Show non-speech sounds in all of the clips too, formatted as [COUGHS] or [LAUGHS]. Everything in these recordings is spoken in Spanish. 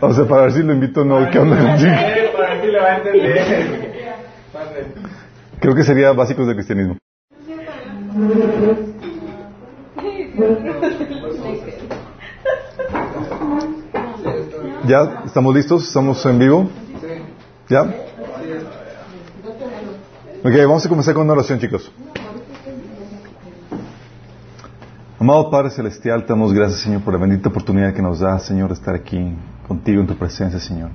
O sea, para ver si lo invito o no, ¿qué onda? Para ver si va a entender. Creo que sería básicos del cristianismo. ¿Ya? ¿Estamos listos? ¿Estamos en vivo? ¿Ya? Ok, vamos a comenzar con una oración, chicos. Amado Padre Celestial, te damos gracias, Señor, por la bendita oportunidad que nos da, Señor, de estar aquí contigo en tu presencia, Señor.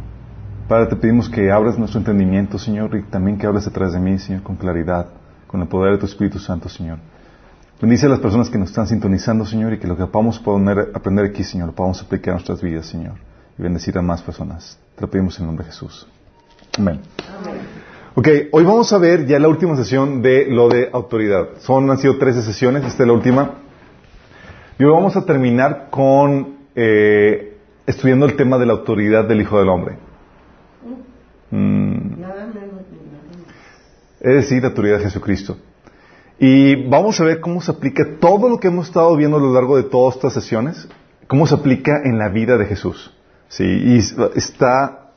Padre, te pedimos que abras nuestro entendimiento, Señor, y también que hables detrás de mí, Señor, con claridad, con el poder de tu Espíritu Santo, Señor. Bendice a las personas que nos están sintonizando, Señor, y que lo que podamos poner, aprender aquí, Señor, lo podamos aplicar a nuestras vidas, Señor, y bendecir a más personas. Te lo pedimos en el nombre de Jesús. Amén. Ok, hoy vamos a ver ya la última sesión de lo de autoridad. Son, han sido 13 sesiones, esta es la última. Y hoy vamos a terminar con eh, estudiando el tema de la autoridad del Hijo del Hombre. Mm. Es decir, la autoridad de Jesucristo. Y vamos a ver cómo se aplica todo lo que hemos estado viendo a lo largo de todas estas sesiones, cómo se aplica en la vida de Jesús. Sí, y está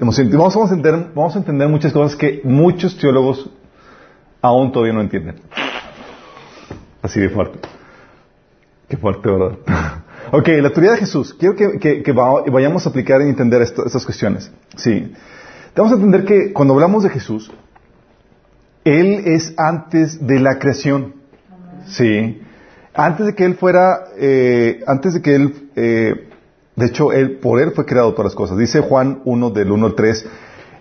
emocionante. Vamos, a entender, vamos a entender muchas cosas que muchos teólogos aún todavía no entienden. Así de fuerte. Qué fuerte, ¿verdad? [LAUGHS] ok, la autoridad de Jesús. Quiero que, vayamos a aplicar y entender estas cuestiones. Sí. Vamos a entender que cuando hablamos de Jesús, Él es antes de la creación. Sí. Antes de que Él fuera, eh, antes de que Él, eh, de hecho, él, por Él fue creado todas las cosas. Dice Juan 1 del 1 al 3,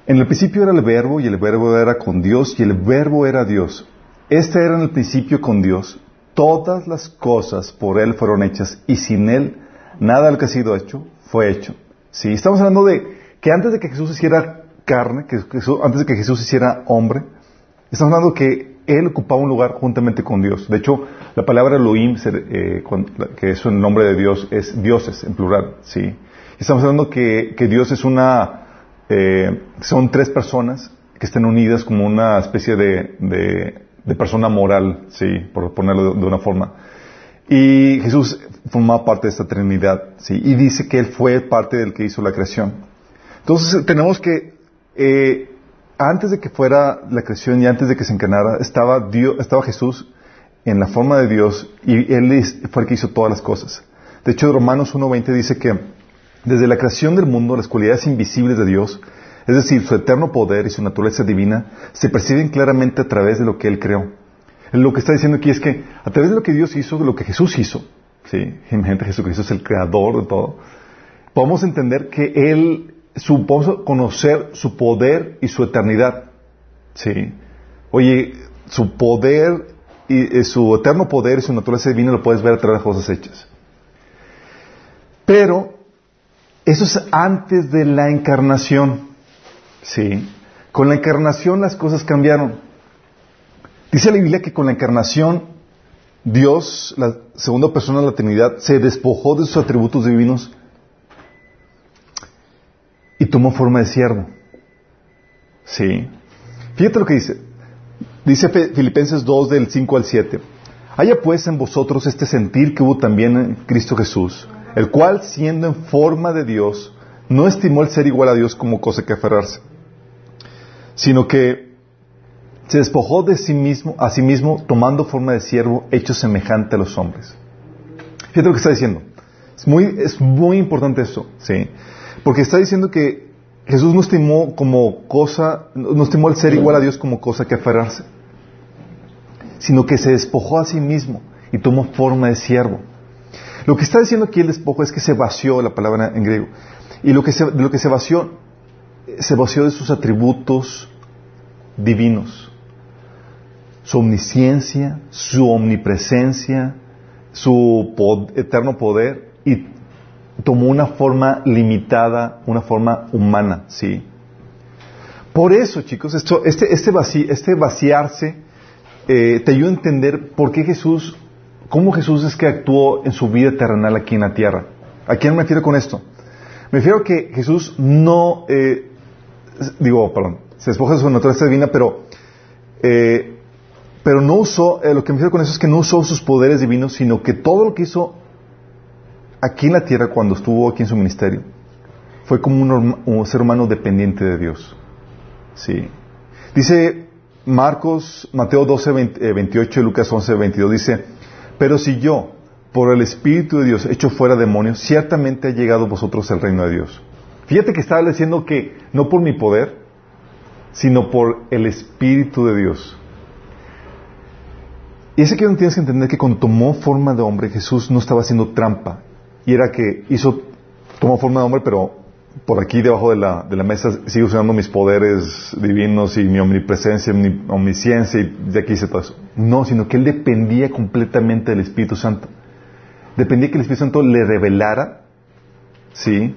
en el principio era el verbo y el verbo era con Dios y el verbo era Dios. Este era en el principio con Dios todas las cosas por Él fueron hechas y sin Él nada de lo que ha sido hecho fue hecho. Sí, estamos hablando de que antes de que Jesús hiciera carne, que antes de que Jesús hiciera hombre, estamos hablando que Él ocupaba un lugar juntamente con Dios. De hecho, la palabra Elohim, eh, que es el nombre de Dios, es dioses en plural. Sí, estamos hablando que, que Dios es una, eh, son tres personas que están unidas como una especie de de persona moral, sí, por ponerlo de, una forma. Y Jesús formaba parte de esta Trinidad, sí, y dice que Él fue parte del que hizo la creación. Entonces tenemos que, eh, antes de que fuera la creación y antes de que se encarnara, estaba, Dios, estaba Jesús en la forma de Dios y Él fue el que hizo todas las cosas. De hecho, Romanos 1.20 dice que desde la creación del mundo, las cualidades invisibles de Dios, es decir, su eterno poder y su naturaleza divina se perciben claramente a través de lo que Él creó. Lo que está diciendo aquí es que a través de lo que Dios hizo, de lo que Jesús hizo, ¿sí? gente, Jesucristo es el creador de todo, podemos entender que Él, su, podemos conocer su poder y su eternidad. ¿sí? Oye, su poder y eh, su eterno poder y su naturaleza divina lo puedes ver a través de cosas hechas. Pero eso es antes de la encarnación. Sí. Con la encarnación las cosas cambiaron. Dice la Biblia que con la encarnación Dios, la segunda persona de la Trinidad, se despojó de sus atributos divinos y tomó forma de siervo. Sí. Fíjate lo que dice. Dice Filipenses 2 del 5 al 7. Haya pues en vosotros este sentir que hubo también en Cristo Jesús, el cual siendo en forma de Dios, no estimó el ser igual a Dios como cosa que aferrarse sino que se despojó de sí mismo, a sí mismo, tomando forma de siervo, hecho semejante a los hombres. Fíjate lo que está diciendo. Es muy, es muy importante esto, ¿sí? Porque está diciendo que Jesús no estimó como cosa, no estimó el ser igual a Dios como cosa que aferrarse, sino que se despojó a sí mismo y tomó forma de siervo. Lo que está diciendo aquí el despojo es que se vació la palabra en griego. Y lo que se, lo que se vació se vació de sus atributos divinos, su omnisciencia, su omnipresencia, su eterno poder y tomó una forma limitada, una forma humana, ¿sí? Por eso, chicos, esto, este, este, este vaciarse eh, te ayuda a entender por qué Jesús, cómo Jesús es que actuó en su vida terrenal aquí en la tierra. ¿A quién me refiero con esto? Me refiero a que Jesús no eh, digo, perdón, se despoja de su naturaleza divina, pero, eh, pero no usó, eh, lo que me refiero con eso es que no usó sus poderes divinos, sino que todo lo que hizo aquí en la tierra, cuando estuvo aquí en su ministerio, fue como un, ser humano dependiente de Dios. Sí. Dice Marcos, Mateo 12, 20, 28 y Lucas 11, 22, dice, pero si yo, por el Espíritu de Dios, echo fuera demonios, ciertamente ha llegado vosotros el reino de Dios. Fíjate que estaba diciendo que no por mi poder, sino por el Espíritu de Dios. Y ese que tienes que entender que cuando tomó forma de hombre, Jesús no estaba haciendo trampa. Y era que hizo, tomó forma de hombre, pero por aquí debajo de la, de la mesa sigo usando mis poderes divinos y mi omnipresencia, mi omnisciencia y de aquí hice todo eso. No, sino que él dependía completamente del Espíritu Santo. Dependía que el Espíritu Santo le revelara, ¿sí?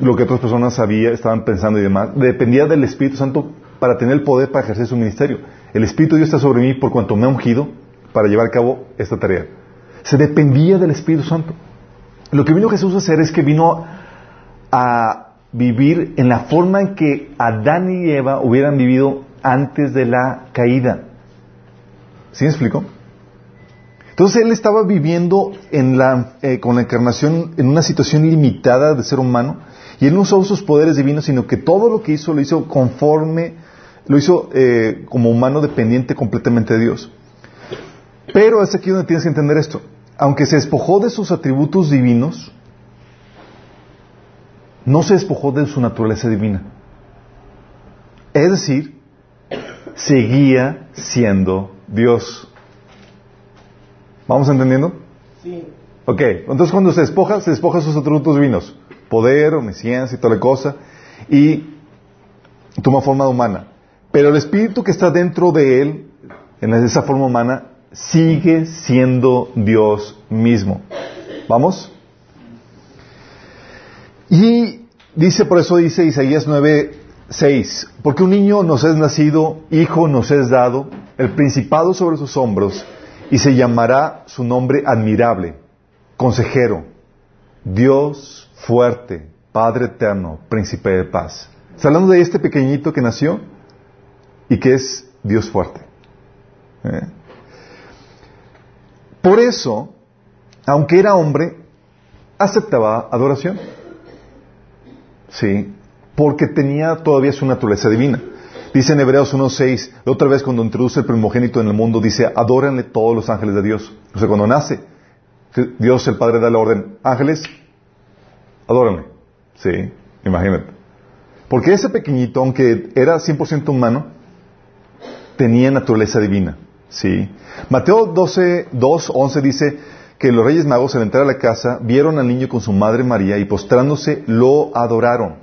Lo que otras personas sabían, estaban pensando y demás. Dependía del Espíritu Santo para tener el poder para ejercer su ministerio. El Espíritu de Dios está sobre mí por cuanto me ha ungido para llevar a cabo esta tarea. Se dependía del Espíritu Santo. Lo que vino Jesús a hacer es que vino a vivir en la forma en que Adán y Eva hubieran vivido antes de la caída. ¿Sí me explico? Entonces él estaba viviendo en la, eh, con la encarnación en una situación limitada de ser humano y él no usó sus poderes divinos, sino que todo lo que hizo lo hizo conforme, lo hizo eh, como humano dependiente completamente de Dios. Pero es aquí donde tienes que entender esto. Aunque se despojó de sus atributos divinos, no se despojó de su naturaleza divina. Es decir, seguía siendo Dios. ¿Vamos entendiendo? Sí. Ok, entonces cuando se despoja, se despoja de sus atributos divinos. Poder, omnisciencia y toda la cosa. Y toma forma humana. Pero el espíritu que está dentro de él, en esa forma humana, sigue siendo Dios mismo. ¿Vamos? Y dice, por eso dice Isaías 9, 6, porque un niño nos es nacido, hijo nos es dado, el principado sobre sus hombros, y se llamará su nombre admirable, consejero, Dios fuerte, Padre eterno, príncipe de paz. Está hablando de este pequeñito que nació y que es Dios fuerte. ¿Eh? Por eso, aunque era hombre, aceptaba adoración. Sí, porque tenía todavía su naturaleza divina. Dice en Hebreos 1.6, otra vez cuando introduce el primogénito en el mundo, dice, adórenle todos los ángeles de Dios. O sea, cuando nace, Dios el Padre da la orden, ángeles, adórenle. Sí, imagínate. Porque ese pequeñito, aunque era 100% humano, tenía naturaleza divina. Sí. Mateo 12, 2, 11 dice que los reyes magos al entrar a la casa vieron al niño con su madre María y postrándose lo adoraron.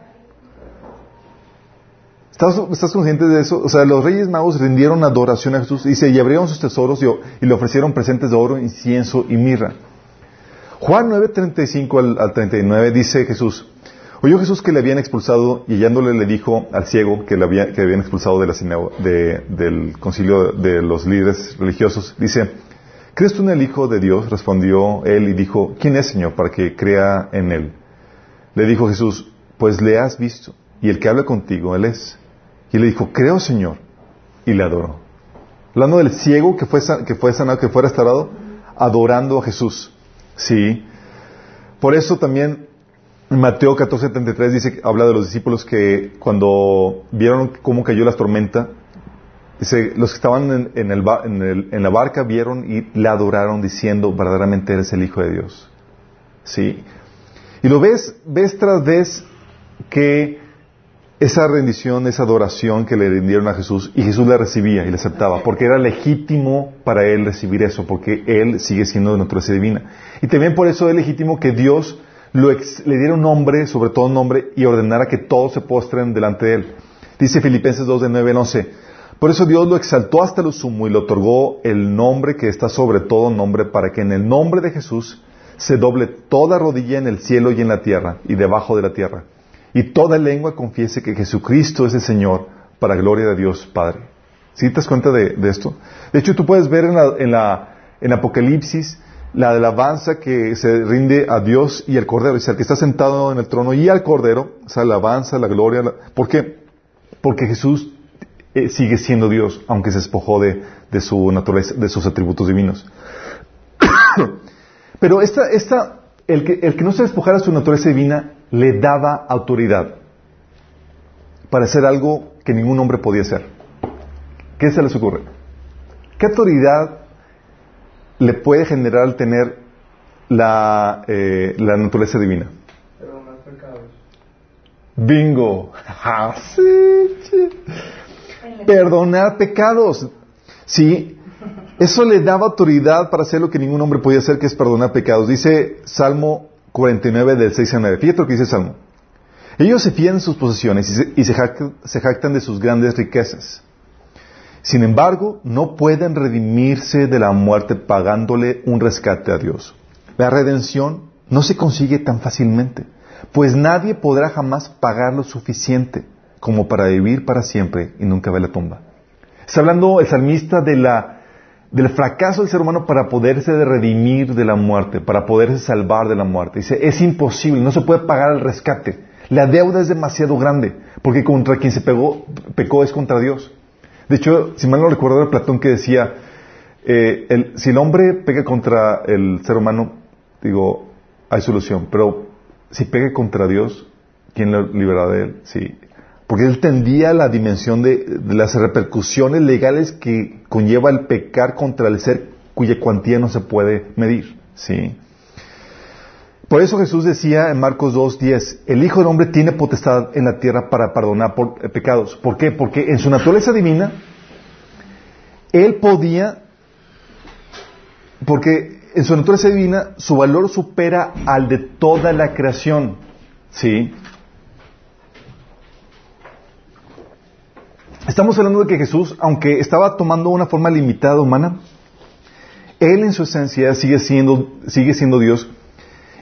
¿Estás, ¿Estás, consciente de eso? O sea, los reyes magos rindieron adoración a Jesús y y abrieron sus tesoros y le ofrecieron presentes de oro, incienso y mirra. Juan 9, 35 al, al 39 dice Jesús, Oyó Jesús que le habían expulsado y hallándole le dijo al ciego que le había, que habían expulsado de la de, del concilio de los líderes religiosos. Dice, ¿crees tú en el Hijo de Dios? Respondió él y dijo, ¿quién es Señor para que crea en él? Le dijo Jesús, pues le has visto y el que habla contigo, él es. Y le dijo, creo Señor. Y le adoró. Hablando del ciego que fue, que fue sanado, que fue restaurado, adorando a Jesús. Sí. Por eso también Mateo 14:73 dice, habla de los discípulos que cuando vieron cómo cayó la tormenta, dice, los que estaban en, el, en, la barca vieron y la adoraron diciendo, verdaderamente eres el Hijo de Dios. ¿Sí? Y lo ves, ves tras vez que esa rendición, esa adoración que le rindieron a Jesús, y Jesús la recibía y la aceptaba, porque era legítimo para él recibir eso, porque él sigue siendo de naturaleza divina. Y también por eso es legítimo que Dios lo ex, le diera un nombre, sobre todo un nombre, y ordenara que todos se postren delante de él. Dice Filipenses 2 de 9 al 11. Por eso Dios lo exaltó hasta lo sumo y le otorgó el nombre que está sobre todo nombre, para que en el nombre de Jesús se doble toda rodilla en el cielo y en la tierra y debajo de la tierra. Y toda lengua confiese que Jesucristo es el Señor, para gloria de Dios Padre. ¿Sí te das cuenta de, esto? De hecho, tú puedes ver en, la, en, la, en Apocalipsis la alabanza que se rinde a Dios y al Cordero, dice, al que está sentado en el trono y al Cordero, esa alabanza, la gloria. ¿Por qué? Porque Jesús eh, sigue siendo Dios, aunque se despojó de, de, su naturaleza, de sus atributos divinos. [COUGHS] Pero esta, esta el que, el que no se despojara de su naturaleza divina le daba autoridad para hacer algo que ningún hombre podía hacer. ¿Qué se les ocurre? ¿Qué autoridad le puede generar al tener la, eh, la naturaleza divina? Perdonar pecados. Bingo. [LAUGHS] Ah. Perdonar pecados. Sí, eso le daba autoridad para hacer lo que ningún hombre podía hacer, que es perdonar pecados. Dice Salmo 49 del 6 a 9. Fíjate lo que dice Salmo. Ellos se fían en sus posesiones y, se, y se, jactan, se jactan de sus grandes riquezas. Sin embargo, no pueden redimirse de la muerte pagándole un rescate a Dios. La redención no se consigue tan fácilmente, pues nadie podrá jamás pagar lo suficiente como para vivir para siempre y nunca ver la tumba. Está hablando el salmista de la, del fracaso del ser humano para poderse redimir de la muerte, para poderse salvar de la muerte. Dice, es imposible, no se puede pagar el rescate. La deuda es demasiado grande, porque contra quien se pegó, pecó es contra Dios. De hecho, si mal no recuerdo, era Platón que decía, eh, si el hombre pega contra el ser humano, digo, hay solución, pero si pega contra Dios, ¿quién lo liberará de él? Sí. Porque él tendía la dimensión de, de, las repercusiones legales que conlleva el pecar contra el ser cuya cuantía no se puede medir. Sí. Por eso Jesús decía en Marcos 2.10, el Hijo del Hombre tiene potestad en la tierra para perdonar por, eh, pecados. ¿Por qué? Porque en su naturaleza divina, Él podía, porque en su naturaleza divina, su valor supera al de toda la creación. ¿Sí? Estamos hablando de que Jesús, aunque estaba tomando una forma limitada humana, Él en su esencia sigue siendo, sigue siendo Dios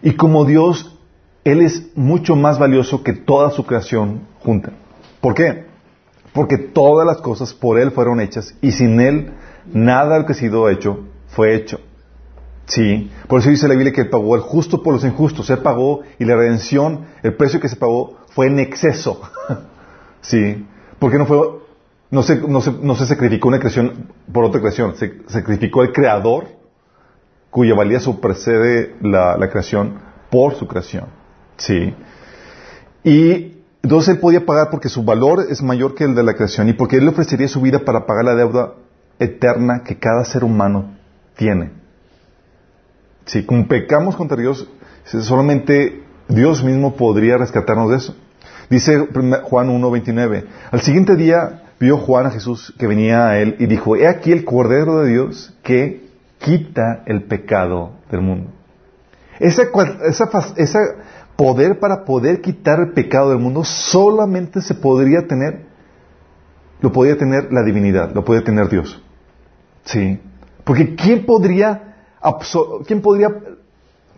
y como Dios, Él es mucho más valioso que toda su creación junta. ¿Por qué? Porque todas las cosas por Él fueron hechas y sin Él nada de lo que ha sido hecho fue hecho. Sí, por eso dice la Biblia que Él pagó el justo por los injustos. Él pagó y la redención, el precio que se pagó fue en exceso. [LAUGHS] sí, porque no fue, no se, no se, no se sacrificó una creación por otra creación, se sacrificó el creador cuya valía supercede la, la, creación por su creación. ¿Sí? Y entonces él podía pagar porque su valor es mayor que el de la creación y porque él le ofrecería su vida para pagar la deuda eterna que cada ser humano tiene. Si sí, pecamos contra Dios, solamente Dios mismo podría rescatarnos de eso. Dice Juan 1.29, al siguiente día vio Juan a Jesús que venía a él y dijo, he aquí el Cordero de Dios que quita el pecado del mundo. Ese, esa, poder para poder quitar el pecado del mundo solamente se podría tener, lo podría tener la divinidad, lo podría tener Dios. Sí. Porque ¿quién podría, quién podría,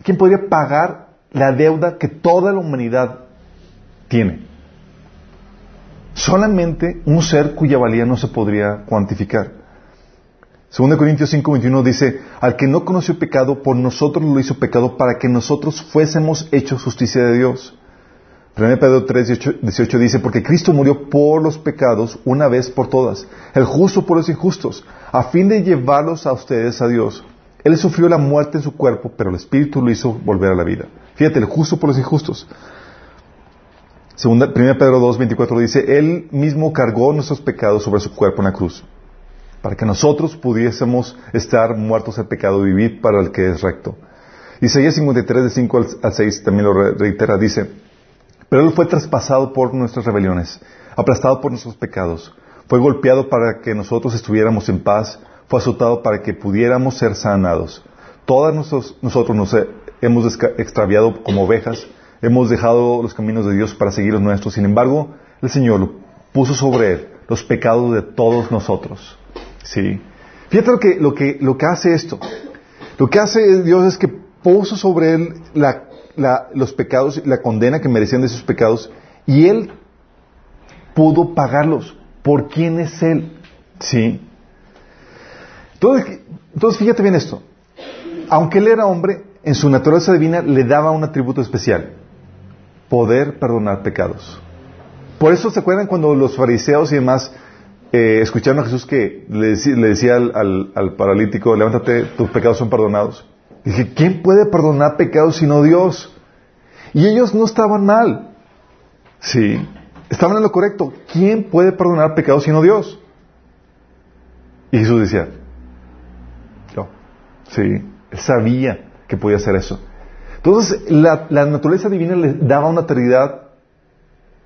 quién podría pagar la deuda que toda la humanidad tiene? Solamente un ser cuya valía no se podría cuantificar. 2 Corintios 5:21 dice, al que no conoció pecado, por nosotros lo hizo pecado para que nosotros fuésemos hechos justicia de Dios. 1 Pedro 3:18 dice, porque Cristo murió por los pecados una vez por todas, el justo por los injustos, a fin de llevarlos a ustedes a Dios. Él sufrió la muerte en su cuerpo, pero el Espíritu lo hizo volver a la vida. Fíjate, el justo por los injustos. 1 Pedro 2:24 dice, Él mismo cargó nuestros pecados sobre su cuerpo en la cruz para que nosotros pudiésemos estar muertos al pecado y vivir para el que es recto. Isaías 53, de 5 al 6 también lo reitera, dice, pero Él fue traspasado por nuestras rebeliones, aplastado por nuestros pecados, fue golpeado para que nosotros estuviéramos en paz, fue azotado para que pudiéramos ser sanados. Todos nosotros, nosotros nos hemos extraviado como ovejas, hemos dejado los caminos de Dios para seguir los nuestros, sin embargo, el Señor puso sobre Él los pecados de todos nosotros. Sí. Fíjate lo que, lo que, lo que hace esto. Lo que hace Dios es que puso sobre él los pecados, la condena que merecían de sus pecados, y él pudo pagarlos. ¿Por quién es él? Sí. Entonces, entonces, fíjate bien esto. Aunque él era hombre, en su naturaleza divina le daba un atributo especial. Poder perdonar pecados. Por eso se acuerdan cuando los fariseos y demás eh, escucharon a Jesús que le, decía al, paralítico, levántate, tus pecados son perdonados. Dije, ¿quién puede perdonar pecados sino Dios? Y ellos no estaban mal. Sí, estaban en lo correcto. ¿Quién puede perdonar pecados sino Dios? Y Jesús decía, yo. Sí, él sabía que podía hacer eso. Entonces, la, la naturaleza divina le daba una autoridad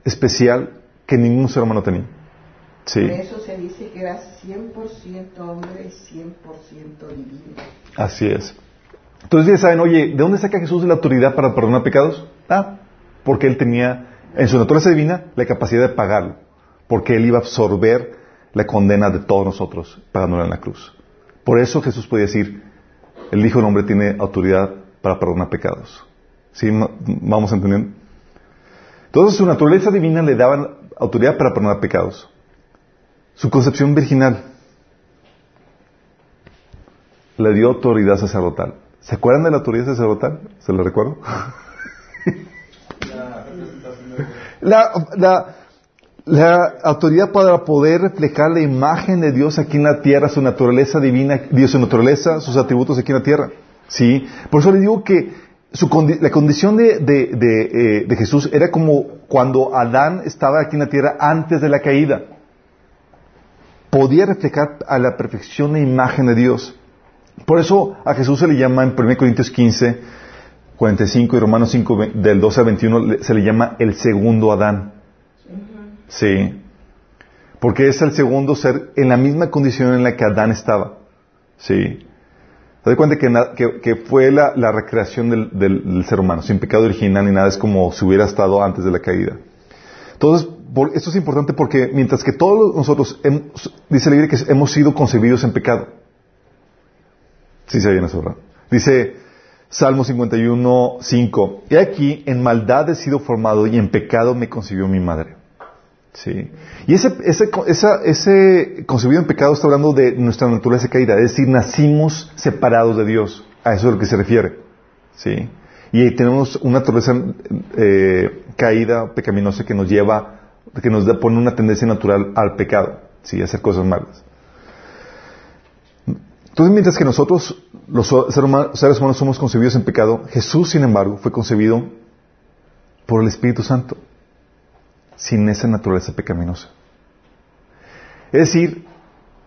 especial que ningún ser humano tenía. Sí. Por eso se dice que era 100% hombre y 100% divino. Así es. Entonces ya saben, oye, ¿de dónde saca Jesús la autoridad para perdonar pecados? Ah, porque él tenía en su naturaleza divina la capacidad de pagarlo, porque él iba a absorber la condena de todos nosotros pagándolo en la cruz. Por eso Jesús podía decir, el Hijo del Hombre tiene autoridad para perdonar pecados. ¿Sí? ¿Vamos entendiendo? Entonces su naturaleza divina le daba autoridad para perdonar pecados. Su concepción virginal le dio autoridad sacerdotal. ¿Se acuerdan de la autoridad sacerdotal? ¿Se lo recuerdo? [LAUGHS] la, autoridad para poder reflejar la imagen de Dios aquí en la tierra, su naturaleza divina, Dios, su naturaleza, sus atributos aquí en la tierra. ¿Sí? Por eso le digo que su la condición eh, de Jesús era como cuando Adán estaba aquí en la tierra antes de la caída. Podía reflejar a la perfección la imagen de Dios. Por eso a Jesús se le llama en 1 Corintios 15, 45 y Romanos 5, del 12 al 21, se le llama el segundo Adán. Sí. Porque es el segundo ser en la misma condición en la que Adán estaba. Sí. Te das cuenta que, fue la, recreación del, ser humano, sin pecado original ni nada, es como si hubiera estado antes de la caída. Entonces, esto es importante porque mientras que todos nosotros, hemos, dice la Biblia que hemos sido concebidos en pecado. Sí se viene eso, ¿verdad? Dice Salmo 51, 5. He aquí, en maldad he sido formado y en pecado me concibió mi madre. Sí. Y ese, ese, concebido en pecado está hablando de nuestra naturaleza caída, es decir, nacimos separados de Dios. A eso es a lo que se refiere. Sí. Y tenemos una naturaleza eh, caída, pecaminosa, que nos lleva, que nos pone una tendencia natural al pecado, sí, a hacer cosas malas. Entonces, mientras que nosotros, los seres humanos, somos concebidos en pecado, Jesús, sin embargo, fue concebido por el Espíritu Santo, sin esa naturaleza pecaminosa. Es decir,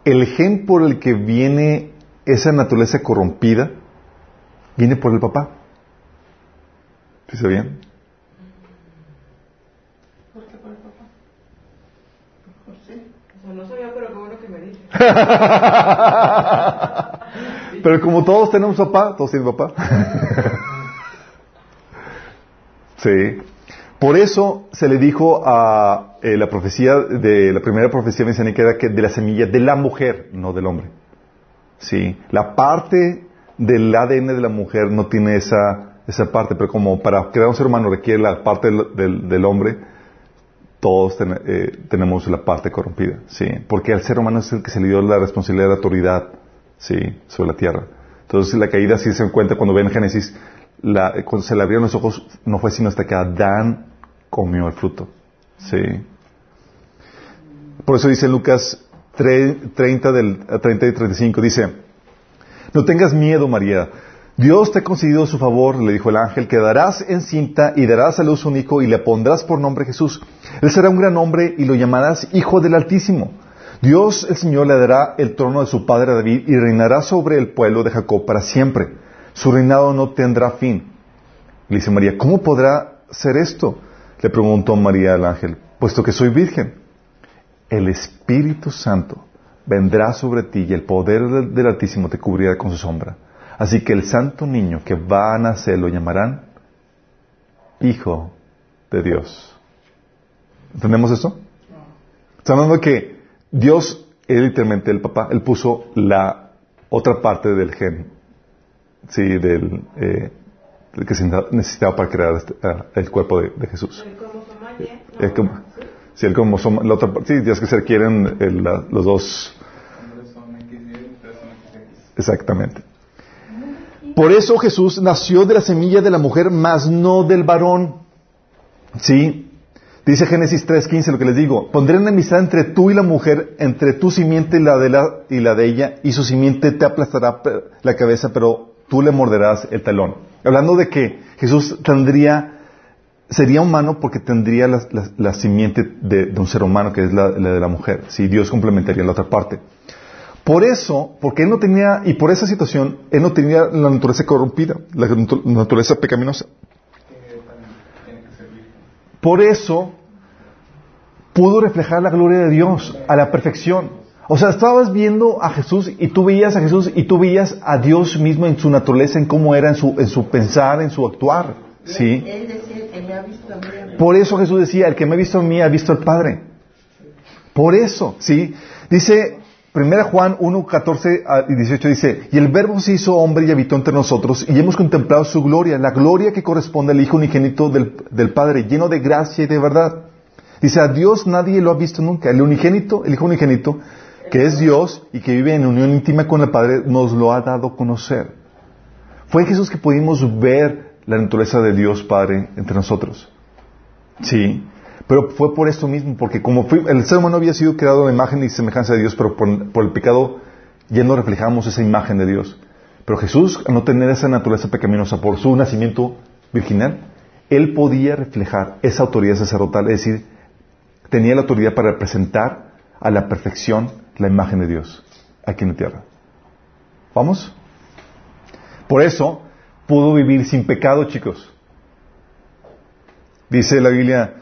el gen por el que viene esa naturaleza corrompida, viene por el papá. ¿Sí bien? ¿Por qué por el papá? Por sí. O sea, no sabía, pero qué bueno que me dice. [LAUGHS] Pero como todos tenemos papá, todos tienen papá. [LAUGHS] sí. Por eso se le dijo a eh, la profecía de la primera profecía mesiánica era que de la semilla de la mujer, no del hombre. Sí. La parte del ADN de la mujer no tiene esa, esa parte, pero como para crear un ser humano requiere la parte del, del, hombre, todos eh, tenemos la parte corrompida, sí, porque el ser humano es el que se le dio la responsabilidad de la autoridad sí, sobre la tierra. Entonces la caída, si se encuentra cuando ven Génesis, la, cuando se le abrieron los ojos, no fue sino hasta que Adán comió el fruto. Sí. Por eso dice Lucas 30, del, 30 y 35, dice, no tengas miedo, María. Dios te ha concedido su favor, le dijo el ángel, quedarás encinta y darás a luz un hijo y le pondrás por nombre Jesús. Él será un gran hombre y lo llamarás Hijo del Altísimo. Dios el Señor le dará el trono de su padre David y reinará sobre el pueblo de Jacob para siempre. Su reinado no tendrá fin. Le dice María, ¿cómo podrá ser esto? Le preguntó María al ángel, puesto que soy virgen. El Espíritu Santo vendrá sobre ti y el poder del, Altísimo te cubrirá con su sombra. Así que el santo niño que va a nacer lo llamarán Hijo de Dios. ¿Entendemos esto? Está hablando que Dios, es literalmente el papá, él puso la otra parte del gen, sí, del, eh, que se necesitaba para crear este, el cuerpo de, Jesús. El como, sí, el como la otra sí, Dios que se requieren los dos. Exactamente. Por eso Jesús nació de la semilla de la mujer, mas no del varón. ¿Sí? Dice Génesis 3.15 lo que les digo, pondré enemistad entre tú y la mujer, entre tu simiente y la, de la, y la de ella, y su simiente te aplastará la cabeza, pero tú le morderás el talón. Hablando de que Jesús tendría, sería humano porque tendría la, simiente de, un ser humano, que es la, de la mujer. Si Dios complementaría la otra parte. Por eso, porque él no tenía, y por esa situación, él no tenía la naturaleza corrompida, la natu- naturaleza pecaminosa. Por eso pudo reflejar la gloria de Dios a la perfección. O sea, estabas viendo a Jesús y tú veías a Jesús y tú veías a Dios mismo en su naturaleza, en cómo era, en su, en su pensar, en su actuar. ¿Sí? Él decía que me ha visto a mí. a mí. Por eso Jesús decía, el que me ha visto a mí ha visto al Padre. Por eso, ¿sí? Dice 1 Juan 1, 14 y 18 dice, y el verbo se hizo hombre y habitó entre nosotros y hemos contemplado su gloria, la gloria que corresponde al Hijo unigénito del, del Padre, lleno de gracia y de verdad. Dice, a Dios nadie lo ha visto nunca. El unigénito, el Hijo unigénito, que es Dios y que vive en unión íntima con el Padre, nos lo ha dado a conocer. Fue en Jesús que pudimos ver la naturaleza de Dios Padre entre nosotros. Sí, pero fue por esto mismo, porque como el ser humano había sido creado la imagen y semejanza de Dios, pero por, por el pecado ya no reflejamos esa imagen de Dios. Pero Jesús, al no tener esa naturaleza pecaminosa por su nacimiento virginal, él podía reflejar esa autoridad sacerdotal, es decir, tenía la autoridad para representar a la perfección la imagen de Dios aquí en la tierra. ¿Vamos? Por eso pudo vivir sin pecado, chicos. Dice la Biblia,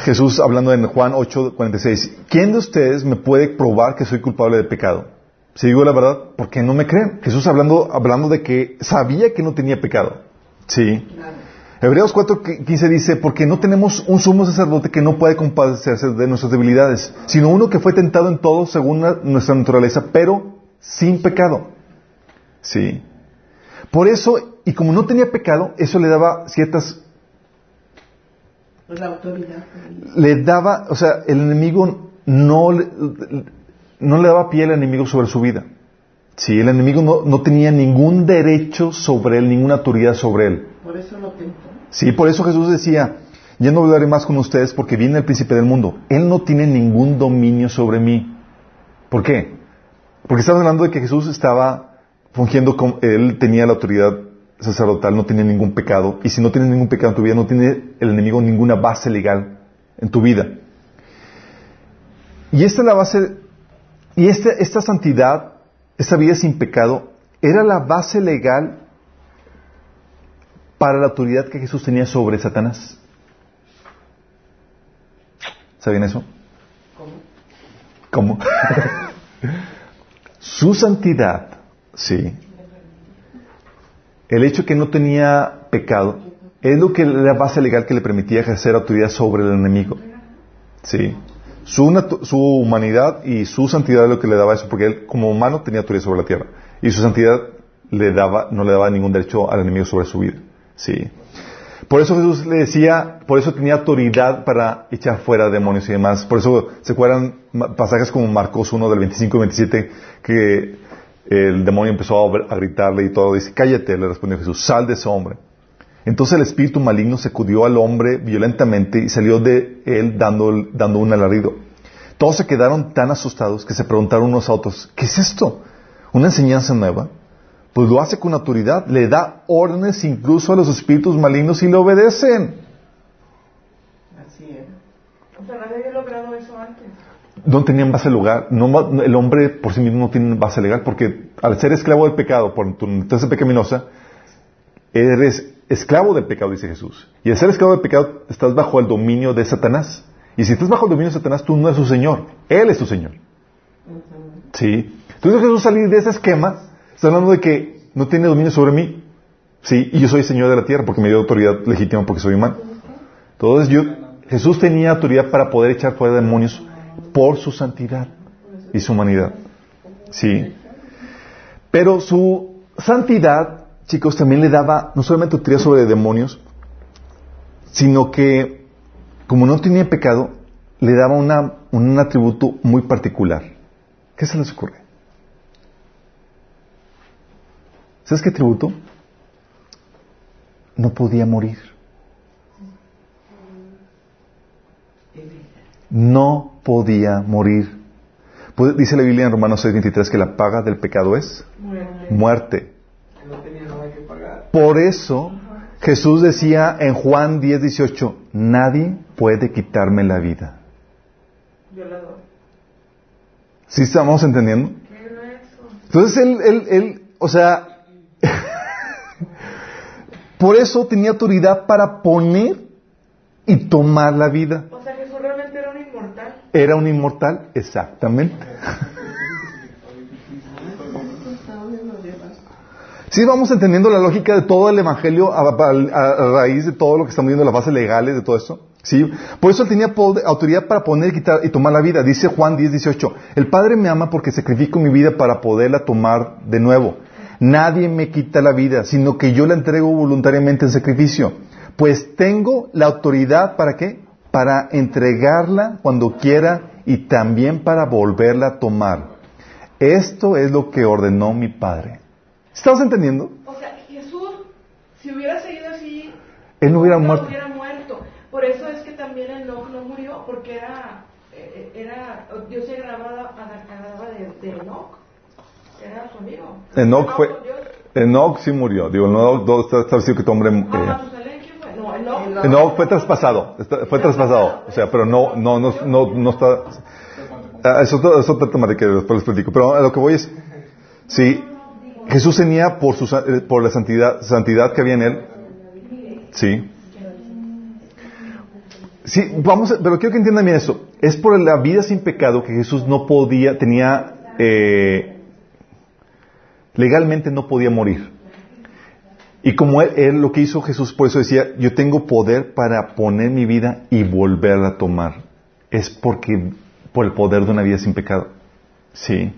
Jesús hablando en Juan 8, 46, ¿quién de ustedes me puede probar que soy culpable de pecado? Si digo la verdad, ¿por qué no me creen? Jesús hablando, hablando de que sabía que no tenía pecado. Sí. Hebreos 4, 15 dice, porque no tenemos un sumo sacerdote que no puede compadecerse de nuestras debilidades, sino uno que fue tentado en todo según la- nuestra naturaleza, pero sin pecado. Sí. Por eso, y como no tenía pecado, eso le daba ciertas Pues la autoridad. le daba, o sea, el enemigo no le, no le daba pie al enemigo sobre su vida. Sí, el enemigo no, no tenía ningún derecho sobre él, ninguna autoridad sobre él. Por eso lo tentó. Sí, por eso Jesús decía, ya no hablaré más con ustedes porque viene el príncipe del mundo. Él no tiene ningún dominio sobre mí. ¿Por qué? Porque estamos hablando de que Jesús estaba fungiendo como, él tenía la autoridad sacerdotal, no tenía ningún pecado. Y si no tienes ningún pecado en tu vida, no tiene el enemigo ninguna base legal en tu vida. Y esta es la base, y esta, esta santidad, esta vida sin pecado, era la base legal para la autoridad que Jesús tenía sobre Satanás. ¿Sabían eso? ¿Cómo? [LAUGHS] Su santidad, sí. El hecho que no tenía pecado es lo que la base legal que le permitía ejercer autoridad sobre el enemigo. Sí. Su, su humanidad y su santidad es lo que le daba eso, porque él como humano tenía autoridad sobre la tierra. Y su santidad le daba, no le daba ningún derecho al enemigo sobre su vida. Sí. Por eso Jesús le decía, por eso tenía autoridad para echar fuera demonios y demás. Por eso se acuerdan pasajes como Marcos 1 del 25 y 27 que el demonio empezó a gritarle y todo. Dice, cállate, le respondió Jesús, sal de ese hombre. Entonces el espíritu maligno sacudió al hombre violentamente y salió de él dando, dando un alarido. Todos se quedaron tan asustados que se preguntaron unos a otros, ¿qué es esto? ¿Una enseñanza nueva? Pues lo hace con autoridad, le da órdenes incluso a los espíritus malignos y le obedecen. Así era. O sea, nadie había logrado eso antes. No tenían base legal, no, el hombre por sí mismo no tiene base legal porque al ser esclavo del pecado, por tu naturaleza pecaminosa, eres esclavo del pecado, dice Jesús. Y al ser esclavo del pecado estás bajo el dominio de Satanás. Y si estás bajo el dominio de Satanás, tú no eres su Señor, Él es tu Señor. Sí. Entonces Jesús salir de ese esquema, está hablando de que no tiene dominio sobre mí. Sí, y yo soy Señor de la tierra porque me dio autoridad legítima porque soy humano. Entonces yo, Jesús tenía autoridad para poder echar fuera demonios por su santidad y su humanidad. Sí. Pero su santidad, chicos, también le daba no solamente autoridad sobre demonios, sino que, como no tenía pecado, le daba una, un atributo muy particular. ¿Qué se les ocurre? ¿Sabes qué atributo? No podía morir. No podía morir. Pues, dice la Biblia en Romanos 6:23 que la paga del pecado es Muerte. muerte. Por eso Jesús decía en Juan 10, 18, nadie puede quitarme la vida. Violador. ¿Sí estamos entendiendo? Entonces él, él, él, o sea, [LAUGHS] por eso tenía autoridad para poner y tomar la vida. O sea, Jesús realmente era un inmortal. ¿Era un inmortal? Exactamente. [LAUGHS] Sí, vamos entendiendo la lógica de todo el Evangelio a, a- a raíz de todo lo que estamos viendo, las bases legales de todo esto. Sí, por eso él tenía poder- autoridad para poner, quitar y tomar la vida. Dice Juan 10, 18, el Padre me ama porque sacrifico mi vida para poderla tomar de nuevo. Nadie me quita la vida, sino que yo la entrego voluntariamente en sacrificio. Pues tengo la autoridad para qué? Para entregarla cuando quiera y también para volverla a tomar. Esto es lo que ordenó mi Padre. ¿Estás entendiendo? O sea, Jesús, si hubiera seguido así, Él no hubiera nunca muerto. hubiera muerto. Por eso es que también Enoch no murió, porque era, eh, era Dios se agradaba de, de Enoch. Era su amigo. Enoch fue. Enoch sí murió. Digo, Enoch no está establecido que tu hombre, Ah, eh, Matusalén, ¿quién fue? No, Enoch. Enoch fue traspasado, está- fue traspasado. O sea, pero no, no, no, no, no está, Ah, es otro, es otro tema de que después les platico. Pero a lo que voy es, sí, Jesús tenía por su, eh, por la santidad, santidad que había en él, sí. Sí, vamos, a- pero quiero que entiendan bien eso. Es por la vida sin pecado que Jesús no podía, tenía, eh, legalmente no podía morir. Y como él, lo que hizo Jesús, por eso decía, yo tengo poder para poner mi vida y volverla a tomar. Es porque, por el poder de una vida sin pecado. Sí.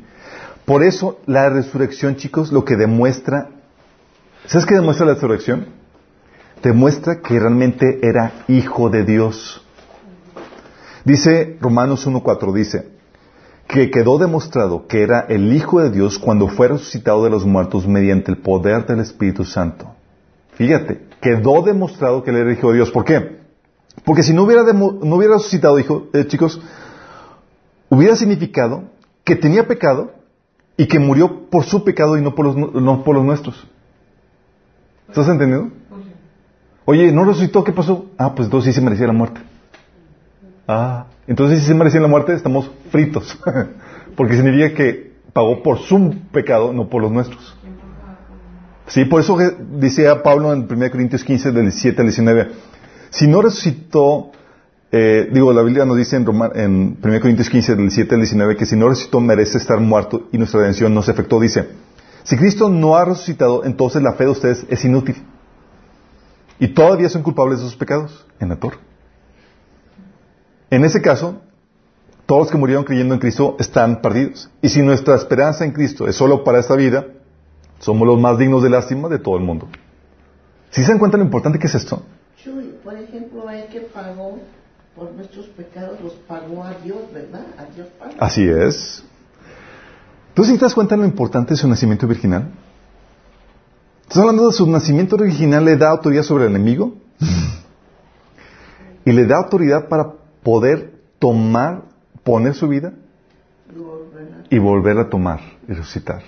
Por eso la resurrección, chicos, lo que demuestra, ¿sabes qué demuestra la resurrección? Demuestra que realmente era hijo de Dios. Dice Romanos 1.4, dice, que quedó demostrado que era el Hijo de Dios cuando fue resucitado de los muertos mediante el poder del Espíritu Santo. Fíjate, quedó demostrado que él era Hijo de Dios. ¿Por qué? Porque si no hubiera, no hubiera resucitado, hijo, eh, chicos, hubiera significado que tenía pecado y que murió por su pecado y no por los, no por los nuestros. ¿Estás entendiendo? Oye, ¿no resucitó? ¿Qué pasó? Ah, pues entonces sí se merecía la muerte. Ah, entonces si se merecía la muerte, estamos fritos. [LAUGHS] Porque significa que pagó por su pecado, no por los nuestros. Sí, por eso decía Pablo en 1 Corintios 15, del 17 al 19, si no resucitó, eh, digo, la Biblia nos dice en, Roma- en 1 Corintios 15, del 7 al 19, que si no resucitó merece estar muerto y nuestra redención no se efectuó. Dice, si Cristo no ha resucitado, entonces la fe de ustedes es inútil. Y todavía son culpables de sus pecados en la torre. En ese caso, todos los que murieron creyendo en Cristo están perdidos. Y si nuestra esperanza en Cristo es solo para esta vida, somos los más dignos de lástima de todo el mundo. ¿Sí se dan cuenta lo importante que es esto? Chuy, por ejemplo, el que pagó por nuestros pecados los pagó a Dios, ¿verdad? A Dios Padre. Así es. ¿Tú sí te das cuenta de lo importante de su nacimiento virginal? ¿Estás hablando de su nacimiento original le da autoridad sobre el enemigo? [LAUGHS] y le da autoridad para poder tomar, poner su vida y volverla a tomar y resucitar.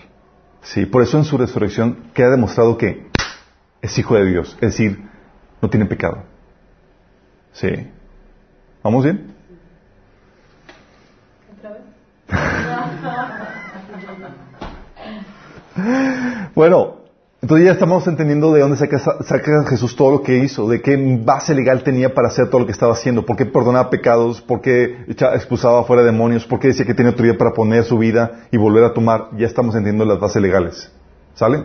Sí, por eso en su resurrección queda demostrado que es hijo de Dios, es decir, no tiene pecado. Sí. ¿Vamos bien? [LAUGHS] Bueno, entonces ya estamos entendiendo de dónde saca, saca Jesús todo lo que hizo, de qué base legal tenía para hacer todo lo que estaba haciendo, por qué perdonaba pecados, por qué expulsaba fuera demonios, por qué decía que tenía autoridad para poner su vida y volver a tomar. Ya estamos entendiendo las bases legales. ¿Sale?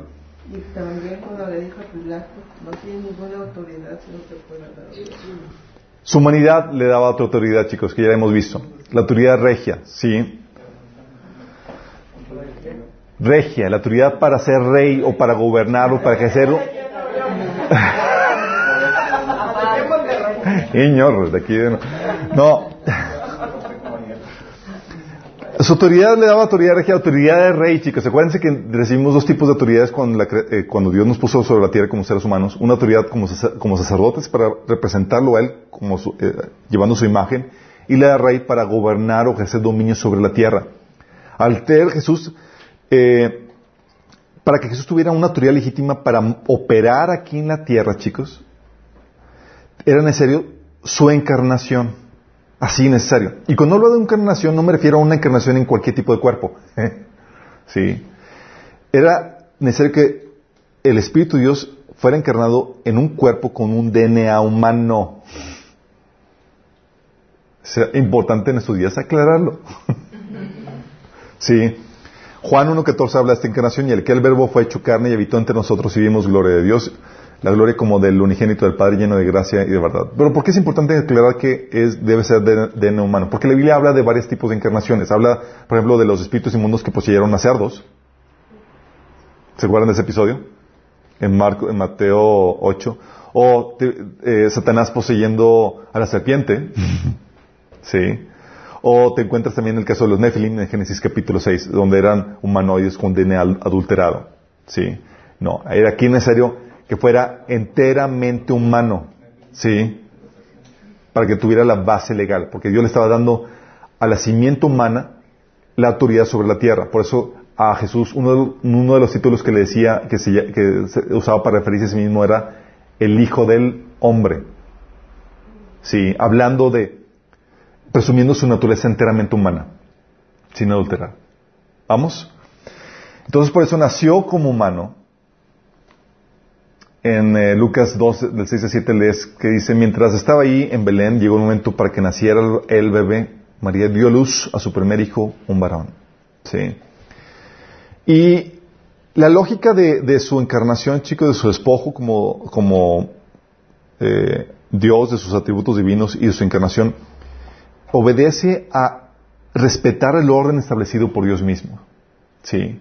Y también cuando le dijo a Pilato, no tiene ninguna autoridad si no te puede dar Dios. Su humanidad le daba otra autoridad, chicos, que ya hemos visto. La autoridad regia, ¿sí? Regia, la autoridad para ser rey o para gobernar o para ejercer... Señor, [LAUGHS] de aquí de... No. Su autoridad le daba autoridad regia, autoridad de rey, chicos. Acuérdense que recibimos dos tipos de autoridades cuando, la eh, cuando Dios nos puso sobre la tierra como seres humanos. Una autoridad como, como sacerdotes para representarlo a Él, como su- eh, llevando su imagen, y la de rey para gobernar o ejercer dominio sobre la tierra. Al tener Jesús, eh, para que Jesús tuviera una autoridad legítima para operar aquí en la tierra, chicos, era necesario su encarnación. Así necesario. Y cuando hablo de encarnación, no me refiero a una encarnación en cualquier tipo de cuerpo. sí. Era necesario que el Espíritu de Dios fuera encarnado en un cuerpo con un DNA humano. Importante en estos días aclararlo. [LAUGHS] sí. Juan 1.14 habla de esta encarnación y el que el verbo fue hecho carne y habitó entre nosotros y vimos gloria de Dios, la gloria como del unigénito del Padre lleno de gracia y de verdad. Pero ¿por qué es importante aclarar que es, debe ser de DNA humano? Porque la Biblia habla de varios tipos de encarnaciones. Habla, por ejemplo, de los espíritus inmundos que poseyeron a cerdos. ¿Se acuerdan de ese episodio? En, Marco, en Mateo 8. O eh, Satanás poseyendo a la serpiente. [LAUGHS] sí. O te encuentras también en el caso de los Nephilim en Génesis capítulo 6, donde eran humanoides con DNA adulterado. ¿Sí? No, era aquí necesario que fuera enteramente humano. ¿Sí? Para que tuviera la base legal, porque Dios le estaba dando a la cimiento humana la autoridad sobre la tierra. Por eso a Jesús, uno de, uno de los títulos que le decía, que se, que se usaba para referirse a sí mismo era el Hijo del Hombre. Sí, hablando de presumiendo su naturaleza enteramente humana, sin adulterar. ¿Vamos? Entonces por eso nació como humano. En eh, Lucas 2, del 6 al 7 lees que dice, mientras estaba ahí en Belén, llegó el momento para que naciera el bebé. María dio luz a su primer hijo, un varón. ¿Sí? Y la lógica de, su encarnación, chicos, de su despojo como, como eh, Dios, de sus atributos divinos y de su encarnación, obedece a respetar el orden establecido por Dios mismo. ¿Sí?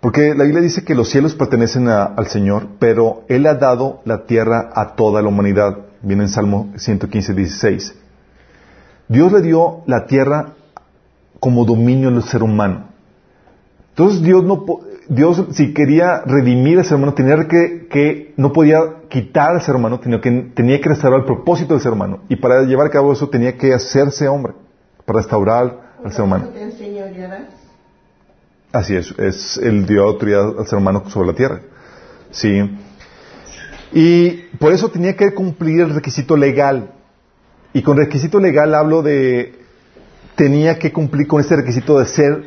Porque la Biblia dice que los cielos pertenecen al Señor, pero Él ha dado la tierra a toda la humanidad. Viene en Salmo 115, 16. Dios le dio la tierra como dominio al ser humano. Entonces Dios no, Dios si quería redimir al ser humano tenía que, que no podía quitar al ser humano, tenía que, tenía que restaurar el propósito del ser humano. Y para llevar a cabo eso tenía que hacerse hombre, para restaurar al ser humano. Así es, es el dio autoridad al ser humano sobre la tierra. Sí. Y por eso tenía que cumplir el requisito legal. Y con requisito legal hablo de, tenía que cumplir con este requisito de ser,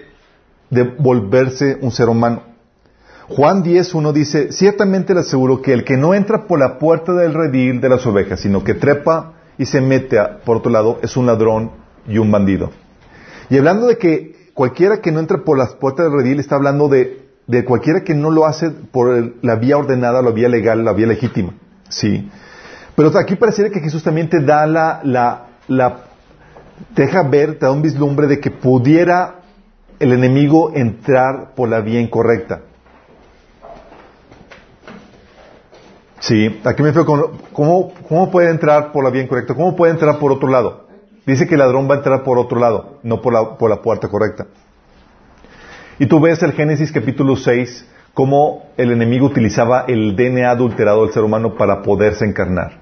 de volverse un ser humano. Juan 10.1 dice, ciertamente le aseguro que el que no entra por la puerta del redil de las ovejas, sino que trepa y se mete por otro lado, es un ladrón y un bandido. Y hablando de que cualquiera que no entra por las puertas del redil, está hablando de, de cualquiera que no lo hace por la vía ordenada, la vía legal, la vía legítima. Sí. Pero aquí pareciera que Jesús también te da la, la, la, deja ver, te da un vislumbre de que pudiera el enemigo entrar por la vía incorrecta. Sí, aquí me fue con, ¿cómo, ¿cómo puede entrar por la vía incorrecta? ¿Cómo puede entrar por otro lado? Dice que el ladrón va a entrar por otro lado, no por la, por la puerta correcta. Y tú ves el Génesis capítulo 6, cómo el enemigo utilizaba el DNA adulterado del ser humano para poderse encarnar.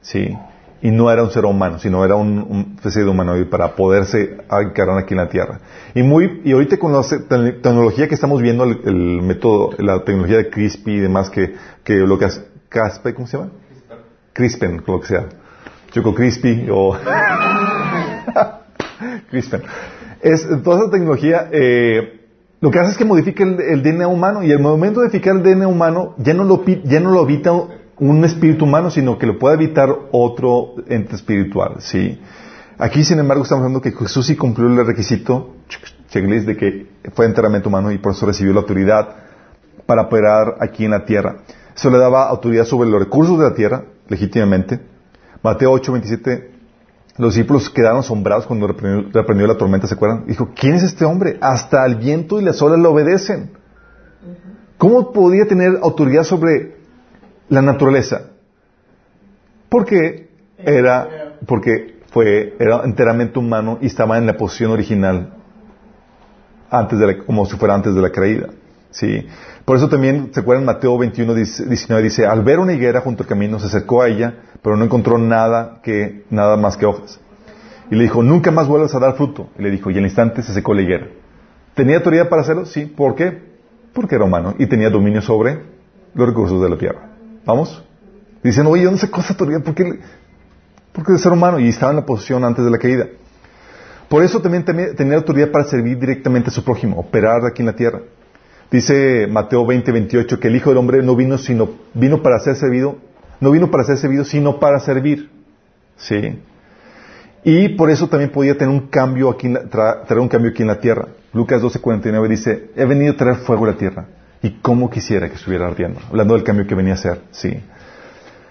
Sí. Y no era un ser humano, sino era un, un de humanoide para poderse encarnar aquí en la tierra. Y muy, y ahorita con la tecnología que estamos viendo, el, método, la tecnología de CRISPR y demás, que, que lo que Caspe, ¿cómo se llama? Crispen, lo que sea. Choco Crispy o [LAUGHS] Crispen. Es, toda esa tecnología eh, lo que hace es que modifica el, DNA humano y el momento de modificar el DNA humano ya no lo, ya no lo evita un espíritu humano, sino que lo puede evitar otro ente espiritual. ¿sí? Aquí, sin embargo, estamos hablando que Jesús sí cumplió el requisito checklist de que fue enteramente humano y por eso recibió la autoridad para operar aquí en la tierra. Eso le daba autoridad sobre los recursos de la tierra, legítimamente. Mateo 8, 27, los discípulos quedaron asombrados cuando reprendió, la tormenta, ¿se acuerdan? Dijo, ¿quién es este hombre? Hasta el viento y las olas le obedecen. ¿Cómo podía tener autoridad sobre la naturaleza? Porque era, porque fue, era enteramente humano y estaba en la posición original antes de la, como si fuera antes de la caída. Sí. Por eso también, ¿se acuerdan? Mateo 21, 19 dice, al ver una higuera junto al camino, se acercó a ella, pero no encontró nada que, nada más que hojas. Y le dijo, nunca más vuelvas a dar fruto. Y le dijo, y al instante se secó la higuera. ¿Tenía autoridad para hacerlo? Sí. ¿Por qué? Porque era humano y tenía dominio sobre los recursos de la tierra. ¿Vamos? Dicen, oye, ¿dónde se cosa autoridad? ¿Por qué? Porque es ser humano y estaba en la posición antes de la caída. Por eso también tenía autoridad para servir directamente a su prójimo, operar aquí en la tierra. Dice Mateo 20, 28 que el Hijo del Hombre no vino sino vino para ser servido, no vino para ser servido, sino para servir. ¿Sí? Y por eso también podía tener un cambio aquí, traer un cambio aquí en la tierra. Lucas 12, 49 dice, he venido a traer fuego a la tierra. Y cómo quisiera que estuviera ardiendo. Hablando del cambio que venía a hacer. Sí.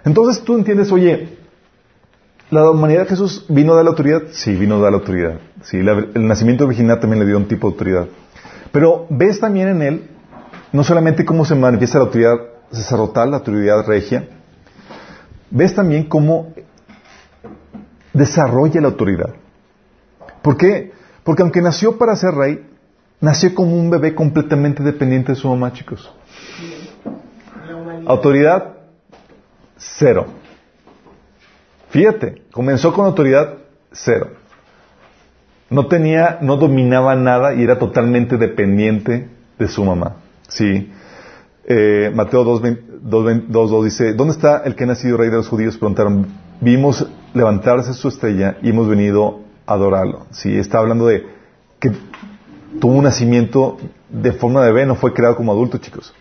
Entonces tú entiendes, oye, ¿la humanidad de Jesús vino a dar la autoridad? Sí, vino a dar la autoridad. Sí, el nacimiento original también le dio un tipo de autoridad. Pero ves también en él, no solamente cómo se manifiesta la autoridad sacerdotal, la autoridad regia, ves también cómo desarrolla la autoridad. ¿Por qué? Porque aunque nació para ser rey, nació como un bebé completamente dependiente de su mamá, chicos. Autoridad, cero. Fíjate, comenzó con autoridad, cero. No tenía, no dominaba nada y era totalmente dependiente de su mamá. Sí. Eh, Mateo 2, dice, ¿dónde está el que ha nacido rey de los judíos? Preguntaron, vimos levantarse su estrella y hemos venido a adorarlo. Sí, está hablando de que tuvo un nacimiento de forma de bebé, no fue creado como adulto, chicos.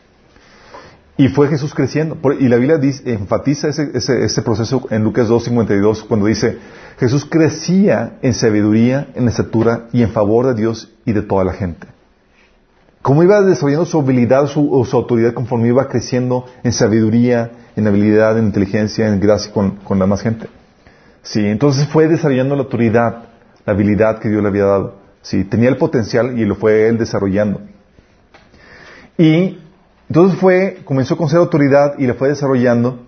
Y fue Jesús creciendo. Y la Biblia enfatiza ese, proceso en Lucas 2.52 cuando dice, Jesús crecía en sabiduría, en estatura y en favor de Dios y de toda la gente. Cómo iba desarrollando su habilidad, su, su autoridad conforme iba creciendo en sabiduría, en habilidad, en inteligencia, en gracia con, con la más gente. Sí, entonces fue desarrollando la autoridad, la habilidad que Dios le había dado. Sí, tenía el potencial y lo fue él desarrollando. Y entonces fue, comenzó con ser autoridad y la fue desarrollando.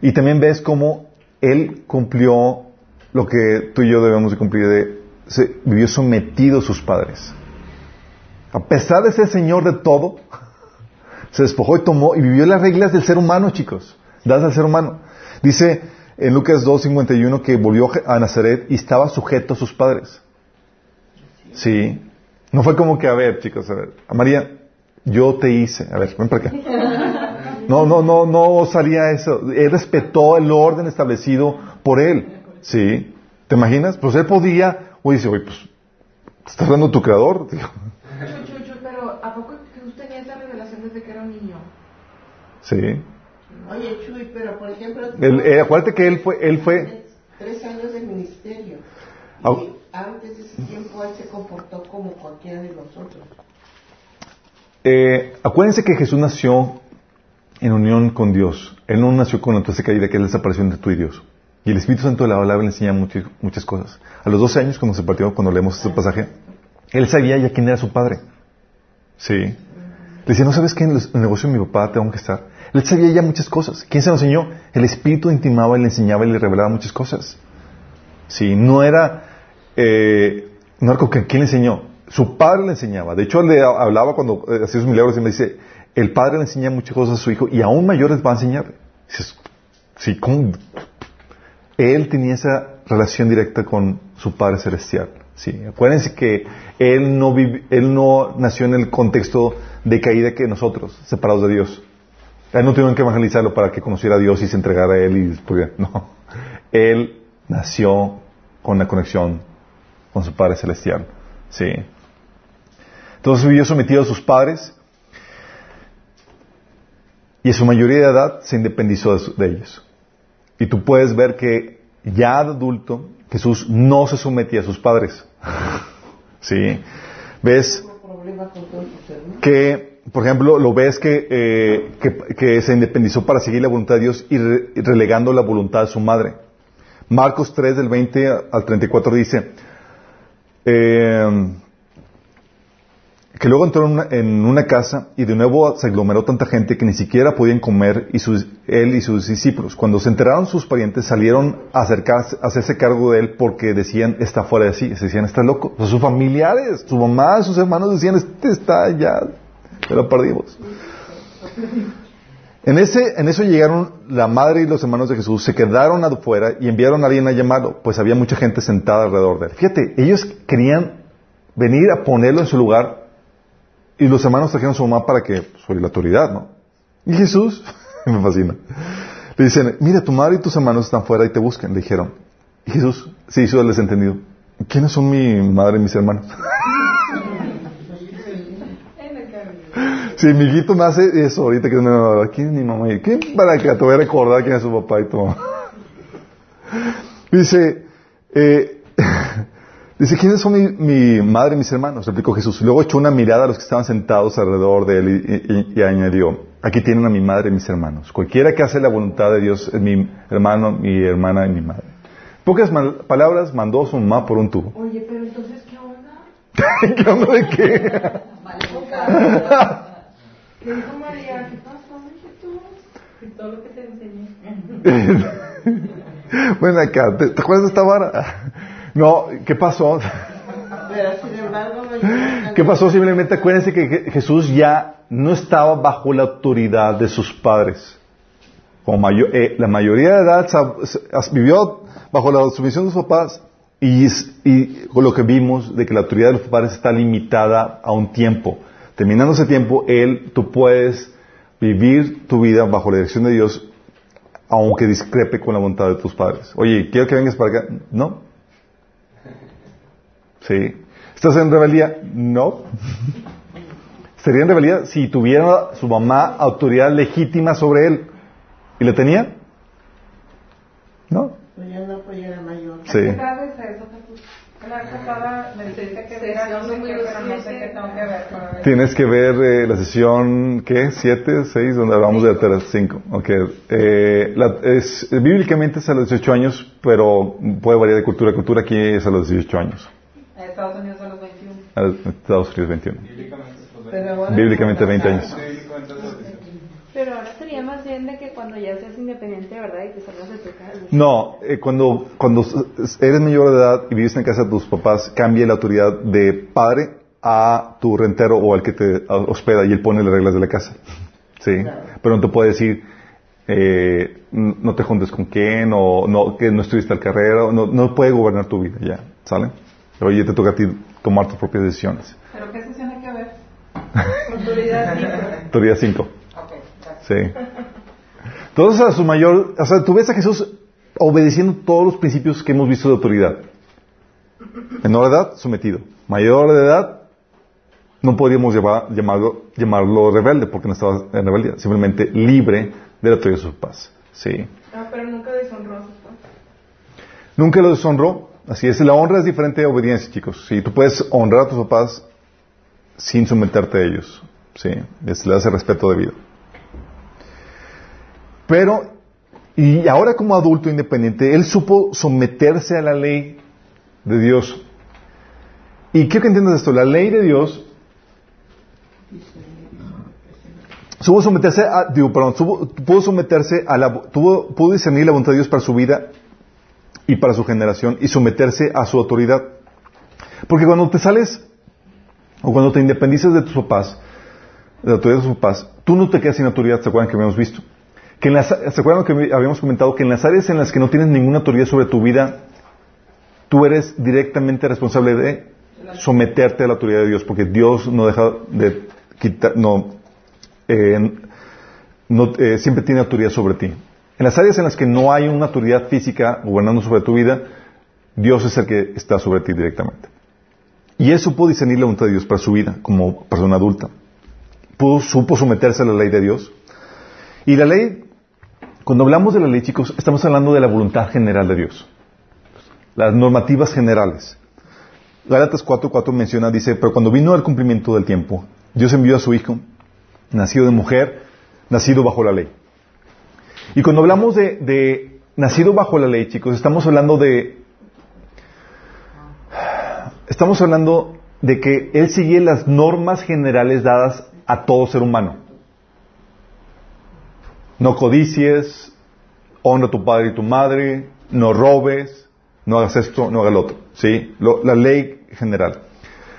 Y también ves cómo él cumplió lo que tú y yo debemos de cumplir, de, se, vivió sometido a sus padres. A pesar de ser señor de todo, [LAUGHS] se despojó y tomó y vivió las reglas del ser humano, chicos, dadas al ser humano. Dice en Lucas 2.51 que volvió a Nazaret y estaba sujeto a sus padres. Sí. No fue como que, a ver, chicos, a ver, a María, yo te hice. A ver, ven para acá. No, no, no, no salía eso. Él respetó el orden establecido por él. ¿Sí? ¿Te imaginas? Pues él podía, oye, dice, oye, pues, ¿te estás hablando de tu creador? [LAUGHS] pero ¿a poco Jesús tenía esa revelación desde que era un niño? Sí. Oye, Chuy, pero por ejemplo... Eh, acuérdate que él fue... Él fue tres años de ministerio. Y antes de ese tiempo él se comportó como cualquiera de nosotros. Eh, acuérdense que Jesús nació en unión con Dios. Él no nació con la tercera caída, que es la desaparición entre tú y Dios. Y el Espíritu Santo de la palabra le enseña muchas, cosas. A los 12 años, cuando se partió, cuando leemos este pasaje, él sabía ya quién era su padre. Sí. Le decía, ¿no sabes que en el negocio de mi papá tengo que estar? Él sabía ya muchas cosas. ¿Quién se lo enseñó? El Espíritu intimaba y le enseñaba y le revelaba muchas cosas. Sí, no era, eh, no era ¿quién le enseñó? Su padre le enseñaba. De hecho, le hablaba cuando eh, hacía sus milagros y me dice, el padre le enseña muchas cosas a su hijo y aún mayores va a enseñarle. sí, ¿cómo? Él tenía esa relación directa con su Padre Celestial. Sí, acuérdense que él no, él no nació en el contexto de caída que nosotros, separados de Dios. Él no tuvieron que evangelizarlo para que conociera a Dios y se entregara a Él y [LAUGHS] no. Él nació con la conexión con su Padre Celestial. Sí. Entonces vivió sometido a sus padres y a su mayoría de edad se independizó de, ellos. Y tú puedes ver que ya de adulto Jesús no se sometía a sus padres. [LAUGHS] ¿Sí? ¿Ves? Que, por ejemplo, lo ves que, eh, que, se independizó para seguir la voluntad de Dios y, relegando la voluntad de su madre. Marcos 3 del 20 al 34 dice, eh, que luego entró en una, casa y de nuevo se aglomeró tanta gente que ni siquiera podían comer y él y sus discípulos. Cuando se enteraron sus parientes salieron a acercarse, a hacerse cargo de él porque decían está fuera de sí, se decían está loco. sus familiares, su mamá, sus hermanos decían este está ya, se lo perdimos. En, ese, en eso llegaron la madre y los hermanos de Jesús, se quedaron afuera y enviaron a alguien a llamarlo, pues había mucha gente sentada alrededor de él. Fíjate, ellos querían venir a ponerlo en su lugar y los hermanos trajeron a su mamá para que, sobre la autoridad, ¿no? Y Jesús, [LAUGHS] me fascina, le dicen, mira, tu madre y tus hermanos están fuera y te buscan, le dijeron. Y Jesús se hizo el desentendido. ¿Quiénes son mi madre y mis hermanos? [LAUGHS] Si mi hijito me hace eso ahorita que me ¿quién es mi mamá? ¿Quién para que te voy a recordar quién es su papá y tu [LAUGHS] mamá? Dice, eh, dice, ¿quiénes son mi, mi, madre y mis hermanos? Replicó Jesús. Luego echó una mirada a los que estaban sentados alrededor de él y, y, y añadió, aquí tienen a mi madre y mis hermanos. Cualquiera que hace la voluntad de Dios es mi hermano, mi hermana y mi madre. Pocas palabras mandó su mamá por un tubo. Oye, pero entonces, ¿qué onda? [LAUGHS] ¿Qué onda de qué? [LAUGHS] ¿Qué dijo María? ¿Qué pasó? Y todo lo que te enseñé. [LAUGHS] bueno, acá, ¿te, ¿te acuerdas de esta vara? No, ¿qué pasó? [LAUGHS] ¿Qué pasó? Simplemente acuérdense que Je- Jesús ya no estaba bajo la autoridad de sus padres. Como mayo- eh, la mayoría de edad vivió bajo la sumisión de sus papás y, y con lo que vimos de que la autoridad de los padres está limitada a un tiempo. Terminando ese tiempo, él, tú puedes vivir tu vida bajo la dirección de Dios aunque discrepe con la voluntad de tus padres. Oye, quiero que vengas para acá. No. Sí. ¿Estás en rebeldía? No. Sería en rebeldía si tuviera su mamá autoridad legítima sobre él. ¿Y la tenía? No. Pues ya no, pues ya era mayor. Sí. ¿Qué sabes eso, Jesús? La vez pasada me dijiste que era no sé qué, pero no sé qué tengo que ver para ver. Tienes que ver eh, la sesión, ¿qué? ¿Siete? ¿Seis? Donde hablamos de la cinco. Ok. Eh, la- es, bíblicamente es a los 18 años, pero puede variar de cultura a cultura. Aquí es a los 18 años. Estados Unidos a los 21. A los Estados Unidos 21. Bíblicamente, pues, Pero ahora- Bíblicamente 20 años. bíblicamente es los 18. Pero ahora sería más bien de que cuando ya seas independiente, ¿verdad? Y te salgas de tu casa. No, eh, cuando, cuando eres mayor de edad y vives en casa de tus papás, cambia la autoridad de padre a tu rentero o al que te hospeda y él pone las reglas de la casa. Sí. Pero no te puede decir, eh, no te juntes con quién o no, que no estuviste al carrera, o no, no puede gobernar tu vida ya, ¿sale? Oye, te toca a ti tomar tus propias decisiones. ¿Pero qué sesión hay que ver? Autoridad libre. Autoridad 5. Ok, gracias. Sí. Entonces, a su mayor, o sea, tú ves a Jesús obedeciendo todos los principios que hemos visto de autoridad. Menor de edad, sometido. Mayor de edad, no podríamos llevar- llamarlo, llamarlo rebelde porque no estaba en rebeldía, simplemente libre de la autoridad de sus papás. Sí. Ah, pero nunca deshonró a sus padres. Nunca lo deshonró. Así es, la honra es diferente de obediencia, chicos. Sí, tú puedes honrar a tus papás sin someterte a ellos. Sí, es, le das el respeto debido. Pero, y ahora como adulto independiente, él supo someterse a la ley de Dios. Y quiero que entiendas esto, la ley de Dios supo someterse a, digo, perdón, supo- pudo someterse a la, pudo discernir la voluntad de Dios para su vida y para su generación y someterse a su autoridad. Porque cuando te sales o cuando te independizas de tus papás, de la autoridad de tus papás, tú no te quedas sin autoridad, ¿se acuerdan que habíamos visto? Que en las, ¿Se acuerdan que habíamos comentado que en las áreas en las que no tienes ninguna autoridad sobre tu vida, tú eres directamente responsable de someterte a la autoridad de Dios, porque Dios no deja de quitar, no, eh, no, eh, siempre tiene autoridad sobre ti. En las áreas en las que no hay una autoridad física gobernando sobre tu vida, Dios es el que está sobre ti directamente. Y él supo discernir la voluntad de Dios para su vida como persona adulta. Pudo, supo someterse a la ley de Dios. Y la ley, cuando hablamos de la ley, chicos, estamos hablando de la voluntad general de Dios. Las normativas generales. Gálatas 4.4 menciona, dice, pero cuando vino el cumplimiento del tiempo, Dios envió a su Hijo, nacido de mujer, nacido bajo la ley. Y cuando hablamos de, nacido bajo la ley, chicos, estamos hablando de... Estamos hablando de que Él sigue las normas generales dadas a todo ser humano. No codicies, honra a tu padre y tu madre, no robes, no hagas esto, no hagas lo otro. ¿Sí? Lo- la ley general.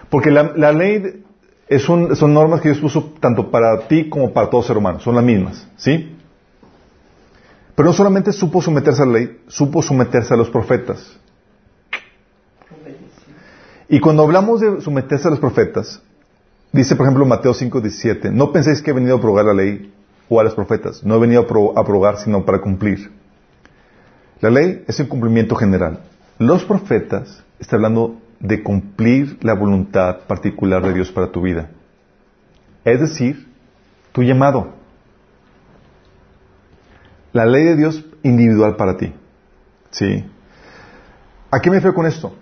Porque la, la ley es un- son normas que Dios puso tanto para ti como para todo ser humano. Son las mismas. ¿Sí? Pero no solamente supo someterse a la ley, supo someterse a los profetas. Y cuando hablamos de someterse a los profetas, Dice, por ejemplo, Mateo 5, 17, no penséis que he venido a abrogar la ley o a los profetas. No he venido a pro- a abrogar, sino para cumplir. La ley es un cumplimiento general. Los profetas está hablando de cumplir la voluntad particular de Dios para tu vida. Es decir, tu llamado. La ley de Dios individual para ti. ¿Sí? ¿A qué me refiero con esto?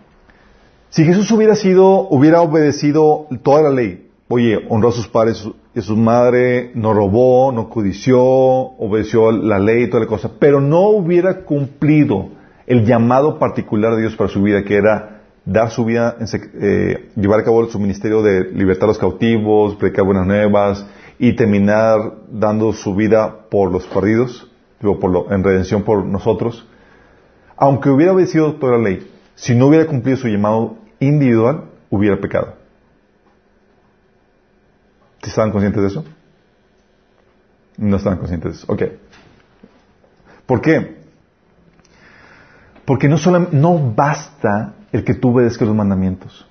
Si Jesús hubiera sido, hubiera obedecido toda la ley, oye, honró a sus padres y a su madre, no robó, no codició, obedeció la ley y toda la cosa, pero no hubiera cumplido el llamado particular de Dios para su vida, que era dar su vida, eh, llevar a cabo su ministerio de libertar a los cautivos, predicar buenas nuevas y terminar dando su vida por los perdidos, en redención por nosotros, aunque hubiera obedecido toda la ley, si no hubiera cumplido su llamado individual, hubiera pecado. ¿Estaban conscientes de eso? No estaban conscientes de eso. Ok. ¿Por qué? Porque no, solam- no basta el que tú obedezcas los mandamientos.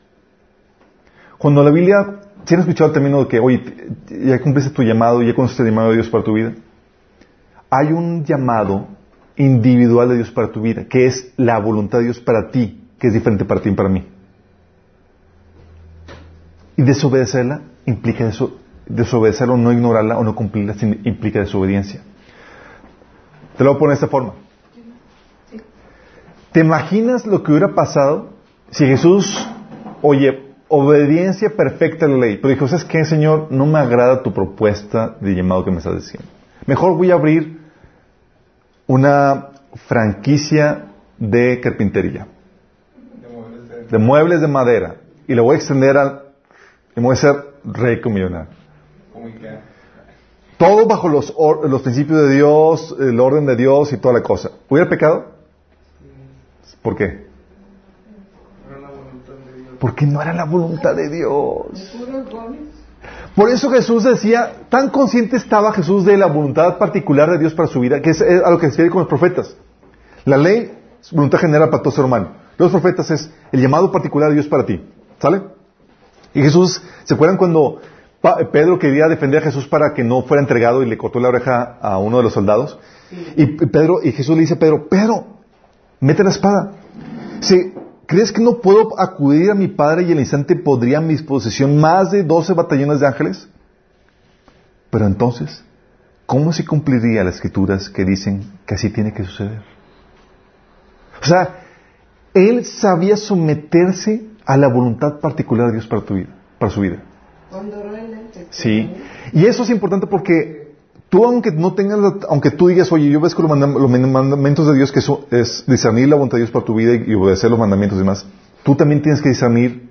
Cuando la Biblia, si han escuchado el término de que, oye, ya cumpliste tu llamado, ya conociste el llamado de Dios para tu vida, hay un llamado individual de Dios para tu vida, que es la voluntad de Dios para ti, que es diferente para ti y para mí. Y desobedecerla implica eso, desobedecerla o no ignorarla o no cumplirla implica desobediencia. Te lo voy a poner de esta forma. ¿Te imaginas lo que hubiera pasado si Jesús, oye, obediencia perfecta a la ley, pero dijo, ¿sabes qué, Señor? No me agrada tu propuesta de llamado que me estás diciendo. Mejor voy a abrir una franquicia de carpintería, De muebles de- de muebles de madera, y lo voy a extender al... y voy a ser rico millonario. Todo bajo los, or- los principios de Dios, el orden de Dios y toda la cosa. ¿Hubiera pecado? ¿Por qué? Era la voluntad de Dios. Porque no era la voluntad de Dios. Por eso Jesús decía, tan consciente estaba Jesús de la voluntad particular de Dios para su vida, que es eh, a lo que se refiere con los profetas. La ley es voluntad general para todo ser humano. Los profetas es el llamado particular de Dios para ti. ¿Sale? Y Jesús, ¿se acuerdan cuando Pa- Pedro quería defender a Jesús para que no fuera entregado y le cortó la oreja a uno de los soldados? Y Pedro, y Jesús le dice a Pedro, Pedro, mete la espada. Si ¿Crees que no puedo acudir a mi Padre y al instante podría a mi disposición más de 12 batallones de ángeles? Pero entonces, ¿cómo se cumpliría las escrituras que dicen que así tiene que suceder? O sea, él sabía someterse a la voluntad particular de Dios para tu vida, para su vida. Sí. Y eso es importante porque tú, aunque no tengas, aunque tú digas, oye, yo ves mandam- los mandamientos de Dios, que eso es discernir la voluntad de Dios para tu vida y, obedecer los mandamientos y demás, tú también tienes que discernir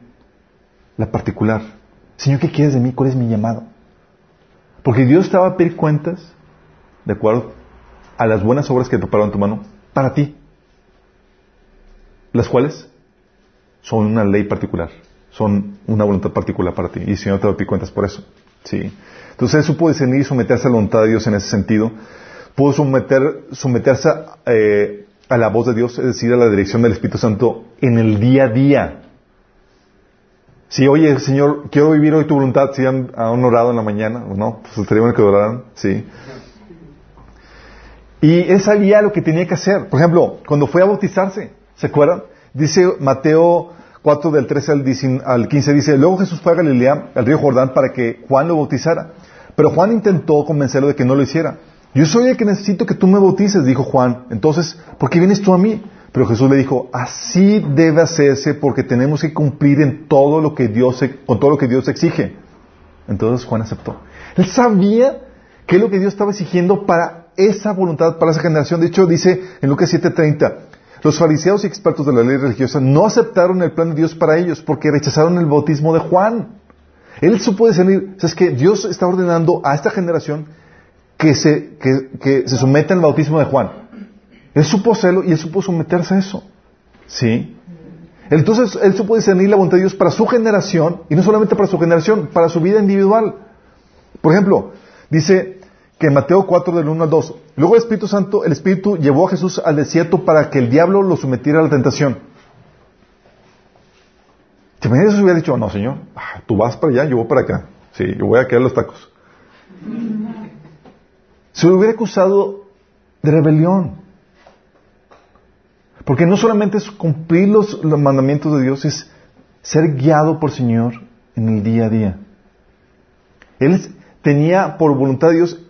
la particular. Señor, ¿qué quieres de mí? ¿Cuál es mi llamado? Porque Dios te va a pedir cuentas, de acuerdo a las buenas obras que preparó en tu mano, para ti. Las cuales son una ley particular, son una voluntad particular para ti. Y el Señor te va a pedir cuentas por eso. ¿sí? Entonces Él supo discernir y someterse a la voluntad de Dios en ese sentido. Pudo someter, someterse eh, a la voz de Dios, es decir, a la dirección del Espíritu Santo en el día a día. Si, oye, Señor, quiero vivir hoy tu voluntad, si han, han orado en la mañana, ¿o no? Pues estaría bueno que oraran, sí. Y él sabía lo que tenía que hacer. Por ejemplo, cuando fue a bautizarse, ¿se acuerdan? Dice Mateo 4 del 13 al 19 al 15, dice, luego Jesús fue a Galilea, al río Jordán, para que Juan lo bautizara. Pero Juan intentó convencerlo de que no lo hiciera. Yo soy el que necesito que tú me bautices, dijo Juan. Entonces, ¿por qué vienes tú a mí? Pero Jesús le dijo, así debe hacerse porque tenemos que cumplir en todo lo que Dios, con todo lo que Dios exige. Entonces Juan aceptó. Él sabía qué es lo que Dios estaba exigiendo para esa voluntad, para esa generación. De hecho, dice en Lucas 7:30, los fariseos y expertos de la ley religiosa no aceptaron el plan de Dios para ellos porque rechazaron el bautismo de Juan. Él supo discernir, es que Dios está ordenando a esta generación que se, que, se someta al bautismo de Juan. Él supo hacerlo y él supo someterse a eso. ¿Sí? Entonces, él supo discernir la voluntad de Dios para su generación, y no solamente para su generación, para su vida individual. Por ejemplo, dice que en Mateo 4 del 1 al 2, luego el Espíritu Santo, el Espíritu llevó a Jesús al desierto para que el diablo lo sometiera a la tentación. ¿Te imaginas si hubiera dicho, no, Señor, ah, tú vas para allá, yo voy para acá? Sí, yo voy a quedar los tacos. Se lo hubiera acusado de rebelión. Porque no solamente es cumplir los, mandamientos de Dios, es ser guiado por el Señor en el día a día. Él tenía por voluntad de Dios,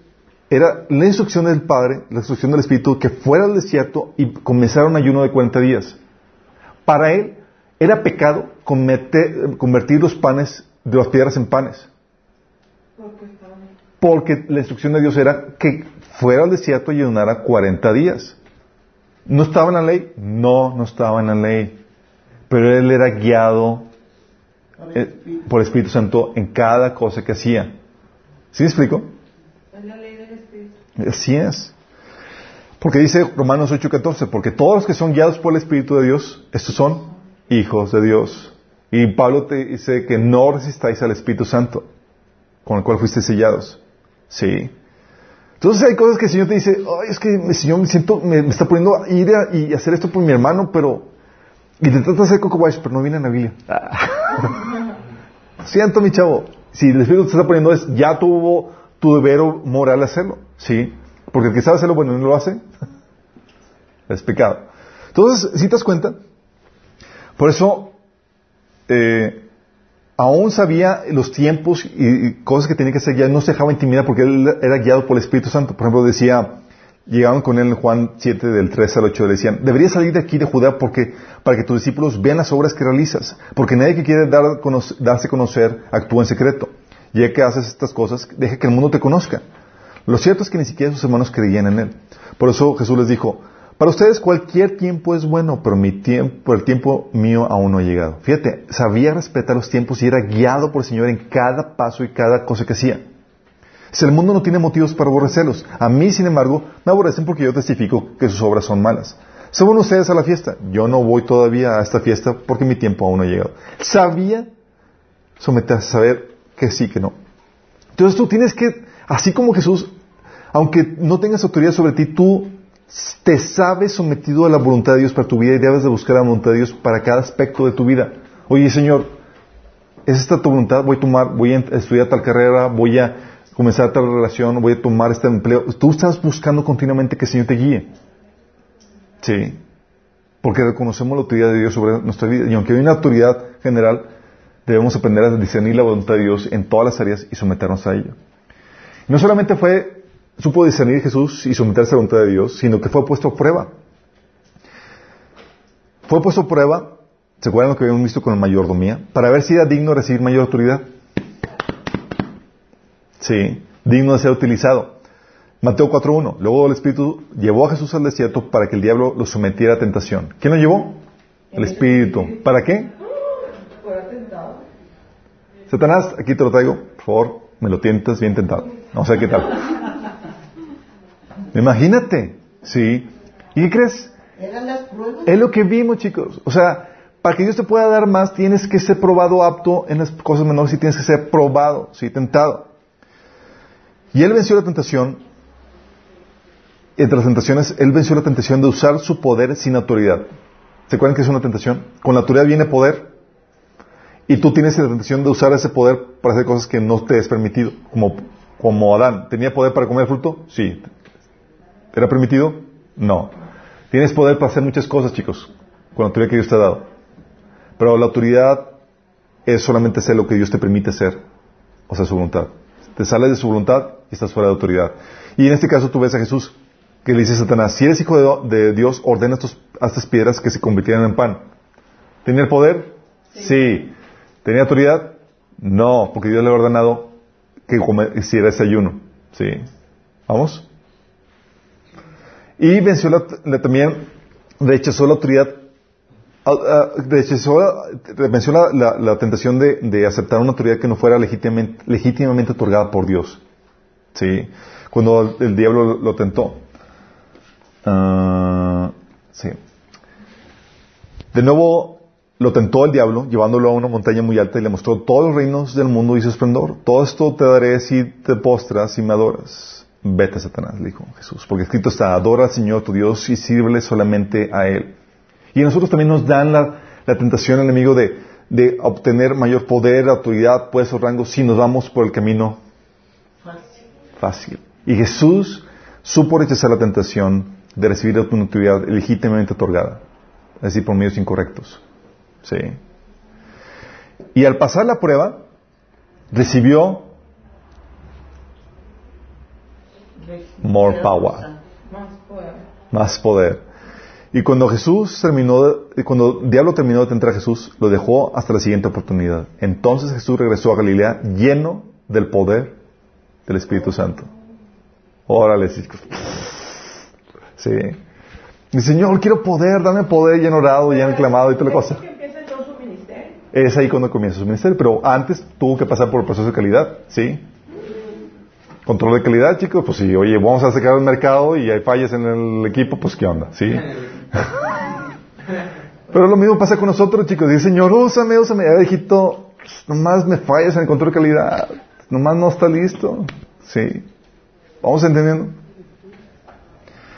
era la instrucción del Padre, la instrucción del Espíritu, que fuera al desierto y comenzara un ayuno de 40 días. Para él era pecado comete- convertir los panes de las piedras en panes. Porque la instrucción de Dios era que fuera al desierto y ayunara 40 días. ¿No estaba en la ley? No, no estaba en la ley. Pero él era guiado Por el eh, Espíritu. por el Espíritu Santo en cada cosa que hacía. ¿Sí me explico? Es la ley del Espíritu. Así es. Porque dice Romanos 8:14, porque todos los que son guiados por el Espíritu de Dios, estos son hijos de Dios. Y Pablo te dice que no resistáis al Espíritu Santo, con el cual fuiste sellados. Sí. Entonces hay cosas que el Señor te dice, ay, es que el Señor me siento, me, me está poniendo a ir a- y hacer esto por mi hermano, pero... Y te trata de hacer coco pero no viene en la Biblia. [LAUGHS] Siento, mi chavo. Si el Espíritu te está poniendo es, ya tuvo tu deber moral hacerlo. ¿Sí? Porque el que sabe hacerlo, bueno, no lo hace, [LAUGHS] es pecado. Entonces, si te das cuenta, por eso, eh, aún sabía los tiempos y, cosas que tenía que hacer, ya no se dejaba intimidar porque él era guiado por el Espíritu Santo. Por ejemplo, decía, llegaban con él en Juan 7 del 3 al 8, le decían, deberías salir de aquí de Judá porque, para que tus discípulos vean las obras que realizas, porque nadie que quiere dar darse a conocer actúa en secreto. Ya que haces estas cosas, deja que el mundo te conozca. Lo cierto es que ni siquiera sus hermanos creían en él. Por eso Jesús les dijo, para ustedes cualquier tiempo es bueno, pero mi tiempo, el tiempo mío aún no ha llegado. Fíjate, sabía respetar los tiempos y era guiado por el Señor en cada paso y cada cosa que hacía. Si el mundo no tiene motivos para aborrecerlos, a mí, sin embargo, me aborrecen porque yo testifico que sus obras son malas. Se van ustedes a la fiesta. Yo no voy todavía a esta fiesta porque mi tiempo aún no ha llegado. Sabía someterse, saber que sí, que no. Entonces tú tienes que, así como Jesús, aunque no tengas autoridad sobre ti, tú te sabes sometido a la voluntad de Dios para tu vida y debes de buscar la voluntad de Dios para cada aspecto de tu vida. Oye, Señor, ¿es esta tu voluntad? Voy a tomar, voy a estudiar tal carrera, voy a comenzar tal relación, voy a tomar este empleo. Tú estás buscando continuamente que el Señor te guíe. Sí. Porque reconocemos la autoridad de Dios sobre nuestra vida. Y aunque hay una autoridad general, debemos aprender a discernir la voluntad de Dios en todas las áreas y someternos a ella. Y no solamente fue, supo discernir Jesús y someterse a la voluntad de Dios, sino que fue puesto a prueba. Fue puesto a prueba, ¿se acuerdan lo que habíamos visto con la mayordomía? Para ver si era digno de recibir mayor autoridad. Sí, digno de ser utilizado. Mateo 4.1. Luego el Espíritu llevó a Jesús al desierto para que el diablo lo sometiera a tentación. ¿Quién lo llevó? El Espíritu. ¿Para qué? Satanás, aquí te lo traigo. Por favor, me lo tientas bien tentado. Vamos a ver qué tal. Imagínate. Sí. ¿Y qué crees? Eran las pruebas. Es lo que vimos, chicos. O sea, para que Dios te pueda dar más, tienes que ser probado apto en las cosas menores y tienes que ser probado, sí, tentado. Y él venció la tentación. Entre las tentaciones, él venció la tentación de usar su poder sin autoridad. ¿Se acuerdan que es una tentación? Con la autoridad viene poder. Y tú tienes la tentación de usar ese poder para hacer cosas que no te es permitido. Como, como Adán. ¿Tenía poder para comer fruto? Sí. ¿Era permitido? No. Tienes poder para hacer muchas cosas, chicos, con la autoridad que Dios te ha dado. Pero la autoridad es solamente hacer lo que Dios te permite hacer, o sea, su voluntad. Te sales de su voluntad y estás fuera de autoridad. Y en este caso tú ves a Jesús, que le dice a Satanás, si eres hijo de, de Dios, ordena estos, a estas piedras que se convirtieran en pan. ¿Tenía el poder? Sí. ¿Tenía autoridad? No, porque Dios le ha ordenado que hiciera ese ayuno. Sí. ¿Vamos? Y venció la, también, rechazó la autoridad, ah, ah, rechazó, venció la, la- tentación de, aceptar una autoridad que no fuera legítimamente, otorgada por Dios. ¿Sí? Cuando el, diablo lo, tentó. Ah, sí. De nuevo lo tentó el diablo, llevándolo a una montaña muy alta y le mostró todos los reinos del mundo y su esplendor. Todo esto te daré si te postras y me adoras. Vete, Satanás, le dijo Jesús, porque escrito está, adora al Señor tu Dios y sírvele solamente a Él. Y a nosotros también nos dan la, la tentación, enemigo, de, de obtener mayor poder, autoridad, puestos, rangos, si nos vamos por el camino Fácil. fácil. Y Jesús supo rechazar la tentación de recibir la autoridad legítimamente otorgada, es decir, por medios incorrectos. Sí. Y al pasar la prueba, recibió More power. Más poder. Y cuando Jesús terminó, de- cuando el diablo terminó de tentar a Jesús, lo dejó hasta la siguiente oportunidad. Entonces Jesús regresó a Galilea lleno del poder del Espíritu Santo. Órale, chicos. Sí. Y Señor, quiero poder, dame poder, ya en orado, ya en clamado y toda la cosa. Es ahí cuando comienza su ministerio, pero antes tuvo que pasar por el proceso de calidad, ¿sí? Control de calidad, chicos, pues sí, oye, vamos a sacar al mercado y hay fallas en el equipo, pues qué onda, ¿sí? [LAUGHS] Pero lo mismo pasa con nosotros, chicos. Dice, Señor, úsame, úsame. Ya, hijito, nomás me fallas en el control de calidad. Nomás no está listo. Sí. Vamos entendiendo.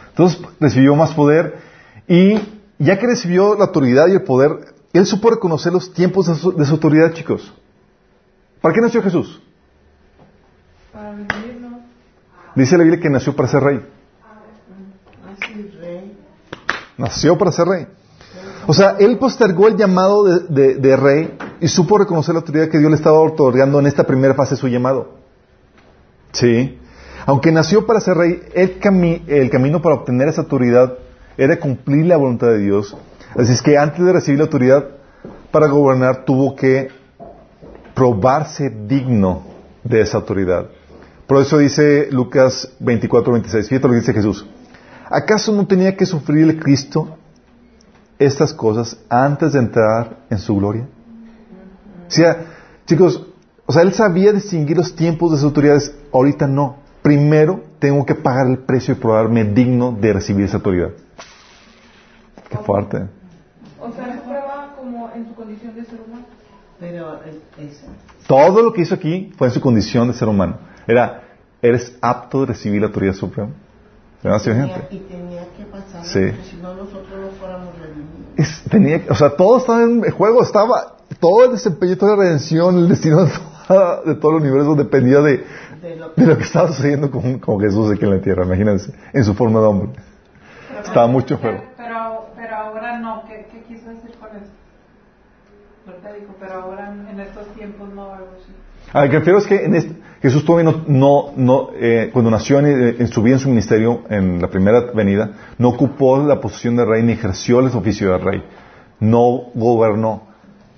Entonces recibió más poder y ya que recibió la autoridad y el poder, él supo reconocer los tiempos de su, de su autoridad, chicos. ¿Para qué nació Jesús? Para vivirnos. Dice la Biblia que nació para ser rey. Nació para ser rey. O sea, él postergó el llamado de, rey y supo reconocer la autoridad que Dios le estaba otorgando en esta primera fase de su llamado. Sí. Aunque nació para ser rey, el camino para obtener esa autoridad era cumplir la voluntad de Dios. Así es que antes de recibir la autoridad para gobernar, tuvo que probarse digno de esa autoridad. Por eso dice Lucas 24, 26. Fíjate lo que dice Jesús. ¿Acaso no tenía que sufrir el Cristo estas cosas antes de entrar en su gloria? O sea, chicos, o sea, él sabía distinguir los tiempos de sus autoridades, ahorita no. Primero tengo que pagar el precio y probarme digno de recibir esa autoridad. Qué fuerte. O sea, se prueba como en su condición de ser humano. Pero es, esa. Todo lo que hizo aquí fue en su condición de ser humano. Era, ¿eres apto de recibir la autoridad suprema? ¿Verdad, señor Tenía- gente? y tenía que pasar, Sí. si no nosotros no fuéramos redimidos. Es- tenía, o sea, todo estaba en el juego, estaba, todo el desempeño, toda la redención, el destino de, toda- de todo el universo dependía de, De lo de lo que estaba sucediendo con, con Jesús aquí en la tierra, imagínense, en su forma de hombre. Pero Estaba no- mucho juego. Pero, pero ahora no. ¿Qué, qué quiso decir con eso? Ahorita dijo, pero ahora en, estos tiempos no. A lo que refiero es que en este- Jesús todavía no, no, eh, cuando nació en, su vida, en su ministerio, en la primera venida, no ocupó la posición de rey ni ejerció el oficio de rey. No gobernó.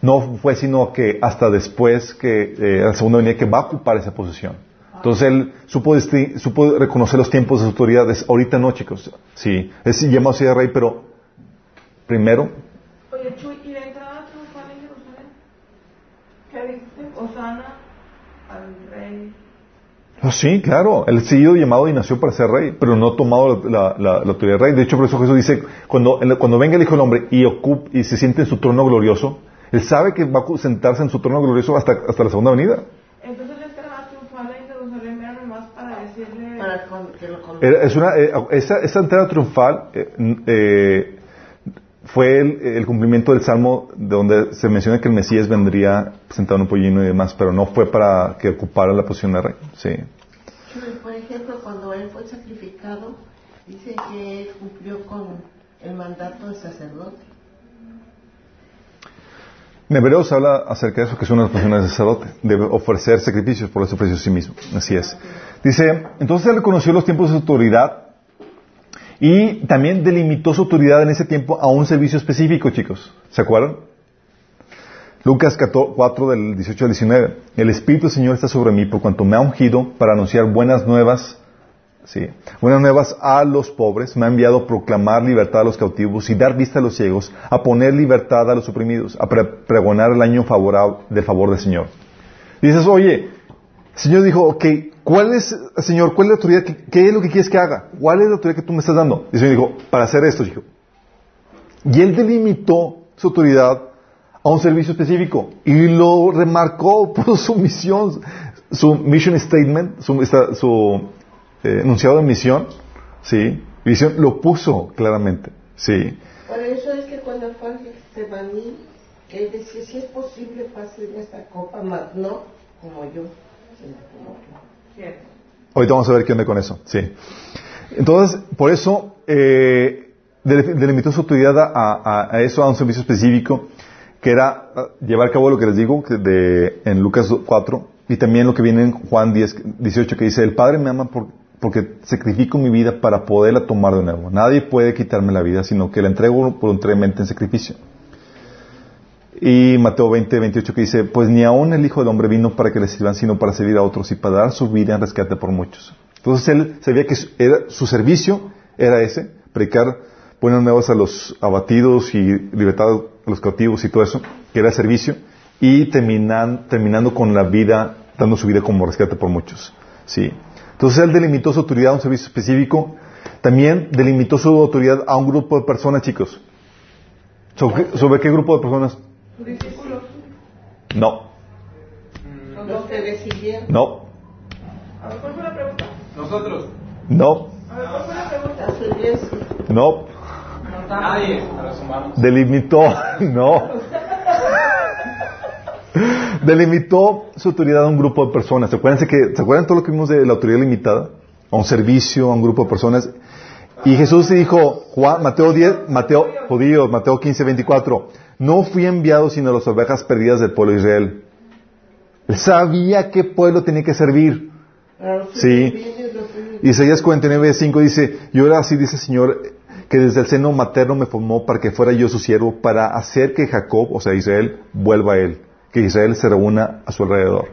No fue sino que hasta después que, eh, la segunda venida, que va a ocupar esa posición. Entonces él supo, supo reconocer los tiempos de sus autoridades. Ahorita no, chicos. Sí, es llamado así de rey, pero primero Oye, Chuy, ¿y la entrada en Jerusalén? ¿Qué? Osana al rey. Ah, sí, claro. Él ha sido llamado y nació para ser rey, pero no ha tomado la, la- la autoridad de rey. De hecho, por eso Jesús dice, cuando, cuando venga el Hijo del Hombre y, ocup- y se siente en su trono glorioso, él sabe que va a sentarse en su trono glorioso hasta, hasta la segunda venida. Entonces la entrada triunfal en Jerusalén era nomás para decirle... para con- que lo. Era- es una, eh, esa, esa entrada triunfal eh, eh, fue el, el cumplimiento del Salmo de donde se menciona que el Mesías vendría sentado en un pollino y demás, pero no fue para que ocupara la posición de rey. Sí. Por ejemplo, cuando él fue sacrificado, dice que él cumplió con el mandato del sacerdote. En Hebreos habla acerca de eso, que es una de las funciones del sacerdote, de ofrecer sacrificios por eso ofreció a sí mismo. Así es. Dice, entonces él reconoció los tiempos de su autoridad y también delimitó su autoridad en ese tiempo a un servicio específico, chicos. ¿Se acuerdan? Lucas 14 4 del 18 al 19. El Espíritu del Señor está sobre mí por cuanto me ha ungido para anunciar buenas nuevas Sí. Buenas nuevas a los pobres. Me ha enviado a proclamar libertad a los cautivos y dar vista a los ciegos, a poner libertad a los oprimidos, a pre- pregonar el año favorable, del favor del Señor. Y dices, oye, el Señor dijo, ok, ¿cuál es, Señor, cuál es la autoridad? que- ¿Qué es lo que quieres que haga? ¿Cuál es la autoridad que tú me estás dando? Y el Señor dijo, para hacer esto, dijo. Y Él delimitó su autoridad a un servicio específico y lo remarcó [LAUGHS] por su misión, su mission statement, su, su, eh, enunciado de misión, sí, visión, lo puso claramente, sí. Por eso es que cuando fue Getsemaní, él decía, si es posible, pase esta copa, más no como yo, sino como tú. Ahorita vamos a ver qué onda con eso. Sí. Entonces, por eso, eh, del- delimitó su autoridad a, eso, a un servicio específico, que era ah, llevar a cabo lo que les digo de, en Lucas 4, y también lo que viene en Juan 10, 18, que dice, el Padre me ama por- porque sacrifico mi vida para poderla tomar de nuevo. Nadie puede quitarme la vida, sino que la entrego voluntariamente en sacrificio. Y Mateo 20, 28 que dice, pues ni aún el Hijo del Hombre vino para que le sirvan, sino para servir a otros y para dar su vida en rescate por muchos. Entonces él sabía que su, servicio era ese, predicar buenas nuevas a los abatidos y libertad a los cautivos y todo eso, que era servicio, y terminan- terminando con la vida, dando su vida como rescate por muchos. Sí. Entonces él delimitó su autoridad a un servicio específico, también delimitó su autoridad a un grupo de personas, chicos. ¿Sobre, sobre qué grupo de personas? Discípulos. No, Los que decidieron, no, A ver, ¿cuál fue la pregunta? Nosotros. no, A ver, ¿cuál fue la pregunta? su iglesia, no. Nadie. A los humanos. Delimitó, [LAUGHS] no. Delimitó su autoridad a un grupo de personas. ¿Se acuerdan, que, ¿Se acuerdan todo lo que vimos de la autoridad limitada? A un servicio, a un grupo de personas. Y Jesús dijo, Juan, Mateo 10, Mateo, judíos, Mateo 15, 24, no fui enviado sino a las ovejas perdidas del pueblo de Israel. Él sabía qué pueblo tenía que servir. Sí. Isaías 49, 5 dice, y ahora así dice el Señor, que desde el seno materno me formó para que fuera yo su siervo, para hacer que Jacob, o sea, Israel, vuelva a él, que Israel se reúna a su alrededor.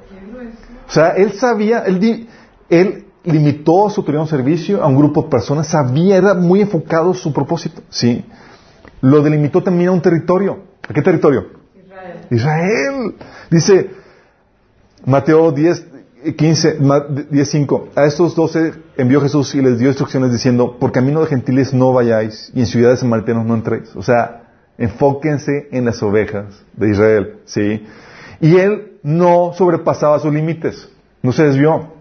O sea, él sabía, él, él limitó su autoridad un servicio a un grupo de personas, sabía, era muy enfocado su propósito, ¿sí? Lo delimitó también a un territorio. ¿A qué territorio? Israel. Israel. Dice Mateo 10, eh, 15, ma- 10, 5. A estos doce envió Jesús y les dio instrucciones diciendo, por camino de gentiles no vayáis y en ciudades samaritanas no entréis. O sea, enfóquense en las ovejas de Israel, ¿sí? Y él no sobrepasaba sus límites, no se desvió.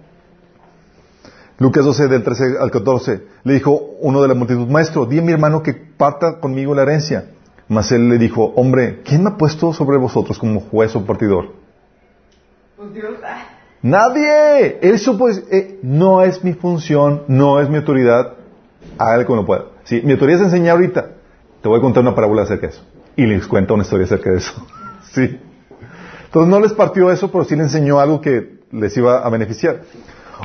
Lucas 12, del 13 al 14, le dijo uno de la multitud, maestro, di a mi hermano que parta conmigo la herencia. Mas él le dijo, hombre, ¿quién me ha puesto sobre vosotros como juez o partidor? Pues Dios. ah, Nadie. Él supo, eh, no es mi función, no es mi autoridad, hágale como pueda. Sí, mi autoridad es enseñar ahorita. Te voy a contar una parábola acerca de eso. Y les cuenta una historia acerca de eso. [LAUGHS] sí. Entonces no les partió eso, pero sí les enseñó algo que les iba a beneficiar.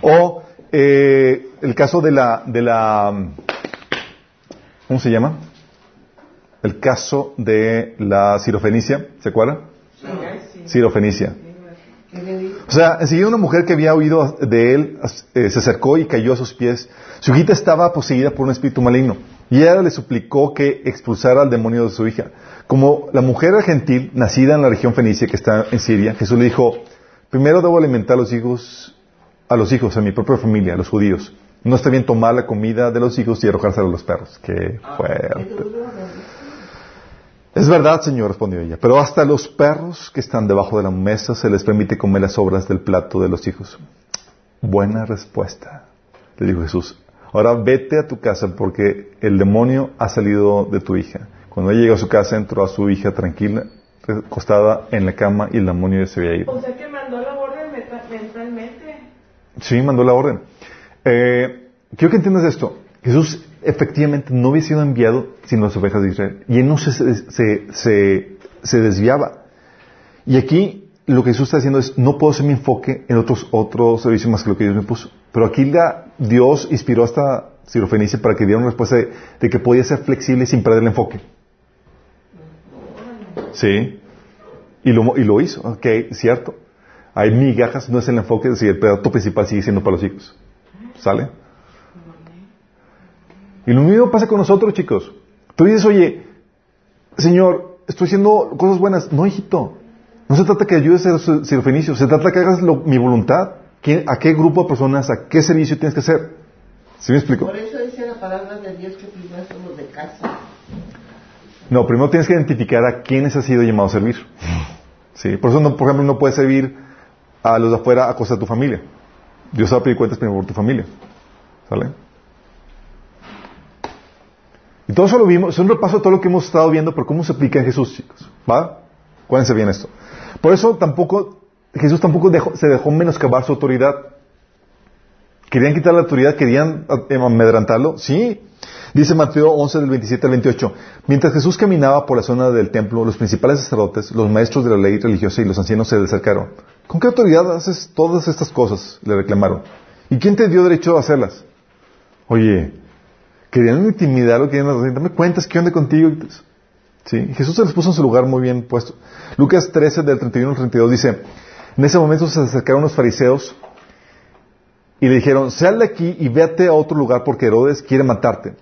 O eh, el caso de la, de la, ¿cómo se llama? El caso de la cirofenicia, ¿se acuerdan? Cirofenicia. O sea, enseguida una mujer que había oído de él eh, se acercó y cayó a sus pies. Su hijita estaba poseída por un espíritu maligno y ella le suplicó que expulsara al demonio de su hija. Como la mujer era gentil, nacida en la región fenicia que está en Siria, Jesús le dijo, primero debo alimentar a los hijos, a los hijos, a mi propia familia, a los judíos. No está bien tomar la comida de los hijos y arrojársela a los perros. Qué fuerte. "Qué duro, ¿no?". Es verdad, Señor, respondió ella, pero hasta los perros que están debajo de la mesa se les permite comer las obras del plato de los hijos. Buena respuesta, le dijo Jesús. Ahora vete a tu casa porque el demonio ha salido de tu hija. Cuando ella llegó a su casa entró a su hija tranquila, acostada en la cama y el demonio ya se había ido. O sea que mandó la mentalmente. Sí, mandó la orden. Eh, quiero que entiendas esto. Jesús efectivamente no había sido enviado sino las ovejas de Israel. Y él no se, se, se, se desviaba. Y aquí lo que Jesús está diciendo es, no puedo hacer mi enfoque en otros, otros servicios más que lo que Dios me puso. Pero aquí la, Dios inspiró hasta Sirofenicia para que diera una respuesta de, de que podía ser flexible sin perder el enfoque. Sí. Y lo, y lo hizo. Ok, cierto. Hay migajas, no es el enfoque, si el plato principal sigue siendo para los hijos. ¿Sale? Y lo mismo pasa con nosotros, chicos. Tú dices, oye, Señor, estoy haciendo cosas buenas. No, hijito. No se trata que ayudes a los sirofenicios, se trata que hagas lo- mi voluntad. ¿Quién- ¿A qué grupo de personas, a qué servicio tienes que hacer? ¿Sí me explico? Por eso dice la palabra de Dios que primero somos de casa. No, primero tienes que identificar a quiénes has sido llamado a servir. Sí, por eso, no, por ejemplo, no puedes servir a los de afuera a costa de tu familia. Dios va a pedir cuentas primero por tu familia. ¿Sale? Y todo eso lo vimos, es un repaso de todo lo que hemos estado viendo por cómo se aplica en Jesús, chicos. ¿Va? Bien esto. Por eso tampoco, Jesús tampoco dejó- se dejó menoscabar su autoridad. ¿Querían quitar la autoridad? ¿Querían eh, amedrantarlo? Sí. Dice Mateo 11 del 27 al 28. Mientras Jesús caminaba por la zona del templo, los principales sacerdotes, los maestros de la ley religiosa y los ancianos se acercaron. ¿Con qué autoridad haces todas estas cosas? Le reclamaron. ¿Y quién te dio derecho a hacerlas? Oye, querían intimidarlo, querían dame cuentas, ¿qué onda contigo? Sí, Jesús se les puso en su lugar muy bien puesto. Lucas 13 del 31 al 32 dice, en ese momento se acercaron los fariseos y le dijeron, sal de aquí y vete a otro lugar porque Herodes quiere matarte.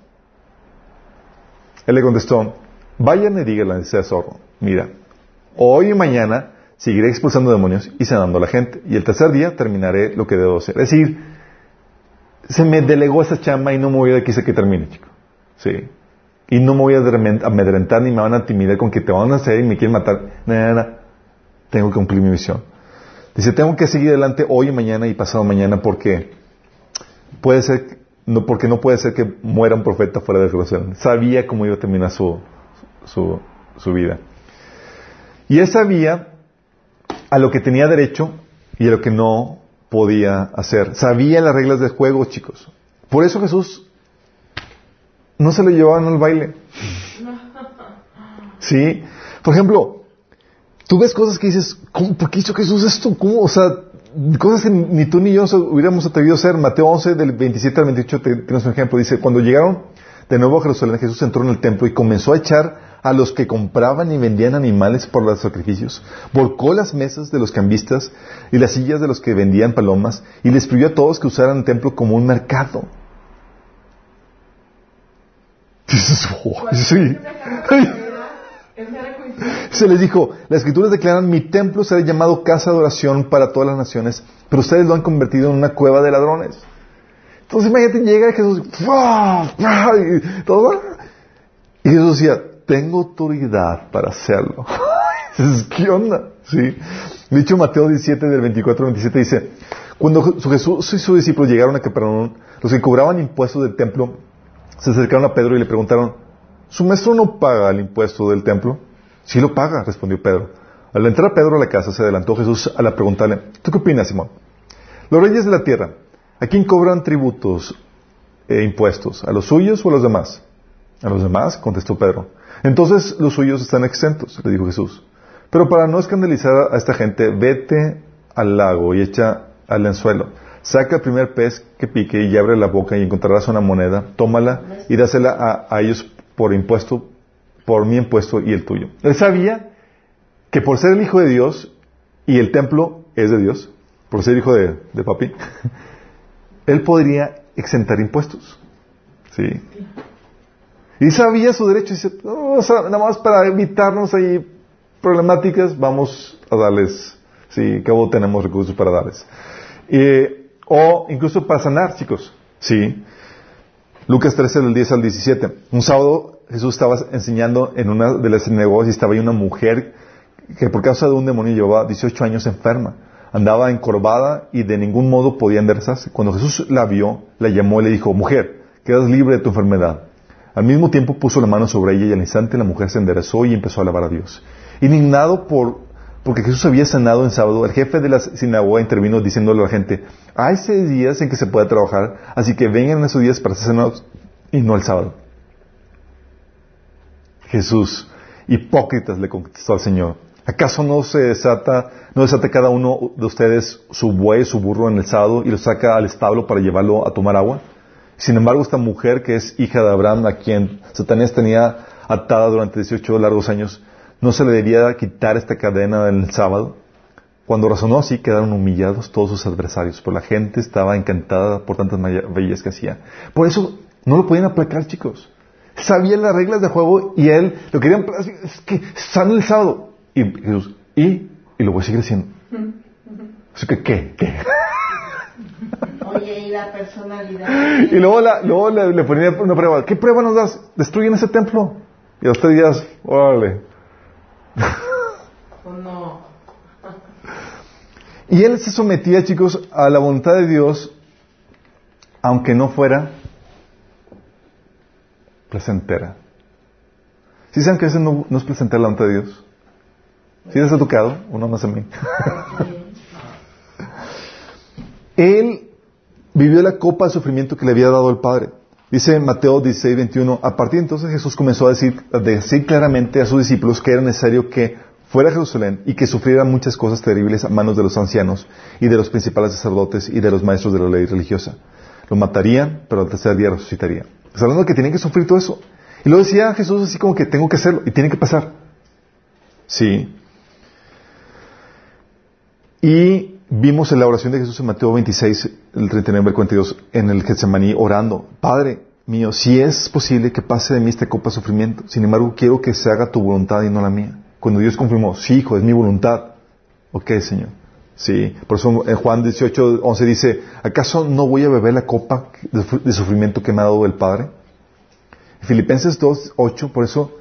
Él le contestó, vayan y díganle a zorro, mira, hoy y mañana seguiré expulsando demonios y sanando a la gente, y el tercer día terminaré lo que debo hacer. Es decir, se me delegó esa chamba y no me voy de aquí que termine, chico. Sí. Y no me voy a amedrentar ni me van a intimidar con que te van a hacer y me quieren matar. Nada, nada. Tengo que cumplir mi misión. Dice, tengo que seguir adelante hoy y mañana y pasado mañana porque puede ser, no, porque no puede ser que muera un profeta fuera de Jerusalén. Sabía cómo iba a terminar su, su, su vida. Y él sabía a lo que tenía derecho y a lo que no podía hacer. Sabía las reglas del juego, chicos. Por eso Jesús no se lo llevaban al baile. Sí. Por ejemplo, tú ves cosas que dices, ¿cómo, ¿por qué hizo Jesús esto? ¿Cómo? O sea, cosas que ni tú ni yo hubiéramos atrevido a hacer. Mateo 11, del 27 al 28, te- tenemos un ejemplo. Dice, cuando llegaron de nuevo a Jerusalén, Jesús entró en el templo y comenzó a echar a los que compraban y vendían animales por los sacrificios. Volcó las mesas de los cambistas y las sillas de los que vendían palomas y les prohibió a todos que usaran el templo como un mercado. Dices, "Oh, sí. Se les dijo, las escrituras declaran, mi templo será llamado casa de oración para todas las naciones, pero ustedes lo han convertido en una cueva de ladrones. Entonces imagínate, llega Jesús, y todo, y Jesús decía, tengo autoridad para hacerlo. [LAUGHS] ¿Qué onda? Sí. De hecho, Mateo 17, del 24 al 27 dice, cuando Jesús y sus discípulos llegaron a Capernaum, los que cobraban impuestos del templo se acercaron a Pedro y le preguntaron, ¿su maestro no paga el impuesto del templo? Sí lo paga, respondió Pedro. Al entrar Pedro a la casa, se adelantó Jesús a la preguntarle, ¿tú qué opinas, Simón? Los reyes de la tierra, ¿a quién cobran tributos e impuestos? ¿A los suyos o a los demás? A los demás, contestó Pedro. Entonces los suyos están exentos, le dijo Jesús. Pero para no escandalizar a esta gente, vete al lago y echa al anzuelo. Saca el primer pez que pique y abre la boca y encontrarás una moneda. Tómala y dásela a, a ellos por impuesto, por mi impuesto y el tuyo. Él sabía que por ser el hijo de Dios y el templo es de Dios, por ser hijo de, de papi, [LAUGHS] él podría exentar impuestos. ¿Sí? Y sabía su derecho y dice, "No, o sea, nada más para evitarnos ahí problemáticas, vamos a darles, sí, cabo tenemos recursos para darles. Eh, o incluso para sanar, chicos, sí. Lucas 13 del 10 al 17. Un sábado Jesús estaba enseñando en una de las sinagogas y estaba ahí una mujer que por causa de un demonio llevaba 18 años enferma. Andaba encorvada y de ningún modo podía enderezarse. Cuando Jesús la vio, la llamó y le dijo, mujer, quedas libre de tu enfermedad. Al mismo tiempo puso la mano sobre ella y al instante la mujer se enderezó y empezó a alabar a Dios. Indignado por, porque Jesús había sanado en sábado, el jefe de la sinagoga intervino diciéndole a la gente, hay seis días en que se puede trabajar, así que vengan en esos días para ser sanados y no el sábado. Jesús, hipócritas, le contestó al Señor. ¿Acaso no se desata, no desata cada uno de ustedes su buey, su burro en el sábado y lo saca al establo para llevarlo a tomar agua? Sin embargo, esta mujer que es hija de Abraham, a quien Satanás tenía atada durante 18 largos años, ¿no se le debía quitar esta cadena en el sábado? Cuando razonó así, quedaron humillados todos sus adversarios, pero la gente estaba encantada por tantas bellas que hacía. Por eso no lo podían aplacar, chicos. Sabían las reglas de juego y él lo querían, es que sana el sábado. Y Jesús, ¿y? Y lo voy a seguir haciendo. [LAUGHS] Así que, ¿qué? ¿Qué? Oye, y la personalidad. [LAUGHS] Y luego, la, luego le, le ponía una prueba. ¿Qué prueba nos das? Destruyen ese templo. Y a tres días, órale. [LAUGHS] Y él se sometía, chicos, a la voluntad de Dios, aunque no fuera placentera. ¿Sí saben que a veces no, no es placentera la voluntad de Dios? ¿Sí les ha tocado? Uno más a mí. [LAUGHS] Él vivió la copa de sufrimiento que le había dado el Padre. Dice Mateo 16, 21, a partir de entonces Jesús comenzó a decir, a decir claramente a sus discípulos que era necesario que fuera a Jerusalén y que sufriera muchas cosas terribles a manos de los ancianos y de los principales sacerdotes y de los maestros de la ley religiosa. Lo matarían, pero al tercer día resucitaría. Está hablando de que tienen que sufrir todo eso. Y lo decía Jesús así como que tengo que hacerlo y tiene que pasar. Sí. Y vimos en la oración de Jesús en Mateo 26, el 39 al 42, en el Getsemaní orando, Padre mío, si es posible que pase de mí esta copa de sufrimiento, sin embargo quiero que se haga tu voluntad y no la mía. Cuando Dios confirmó, sí, hijo, es mi voluntad. Ok, Señor. Sí, por eso en Juan 18, 11 dice, ¿acaso no voy a beber la copa de sufrimiento que me ha dado el Padre? Filipenses 2, 8, por eso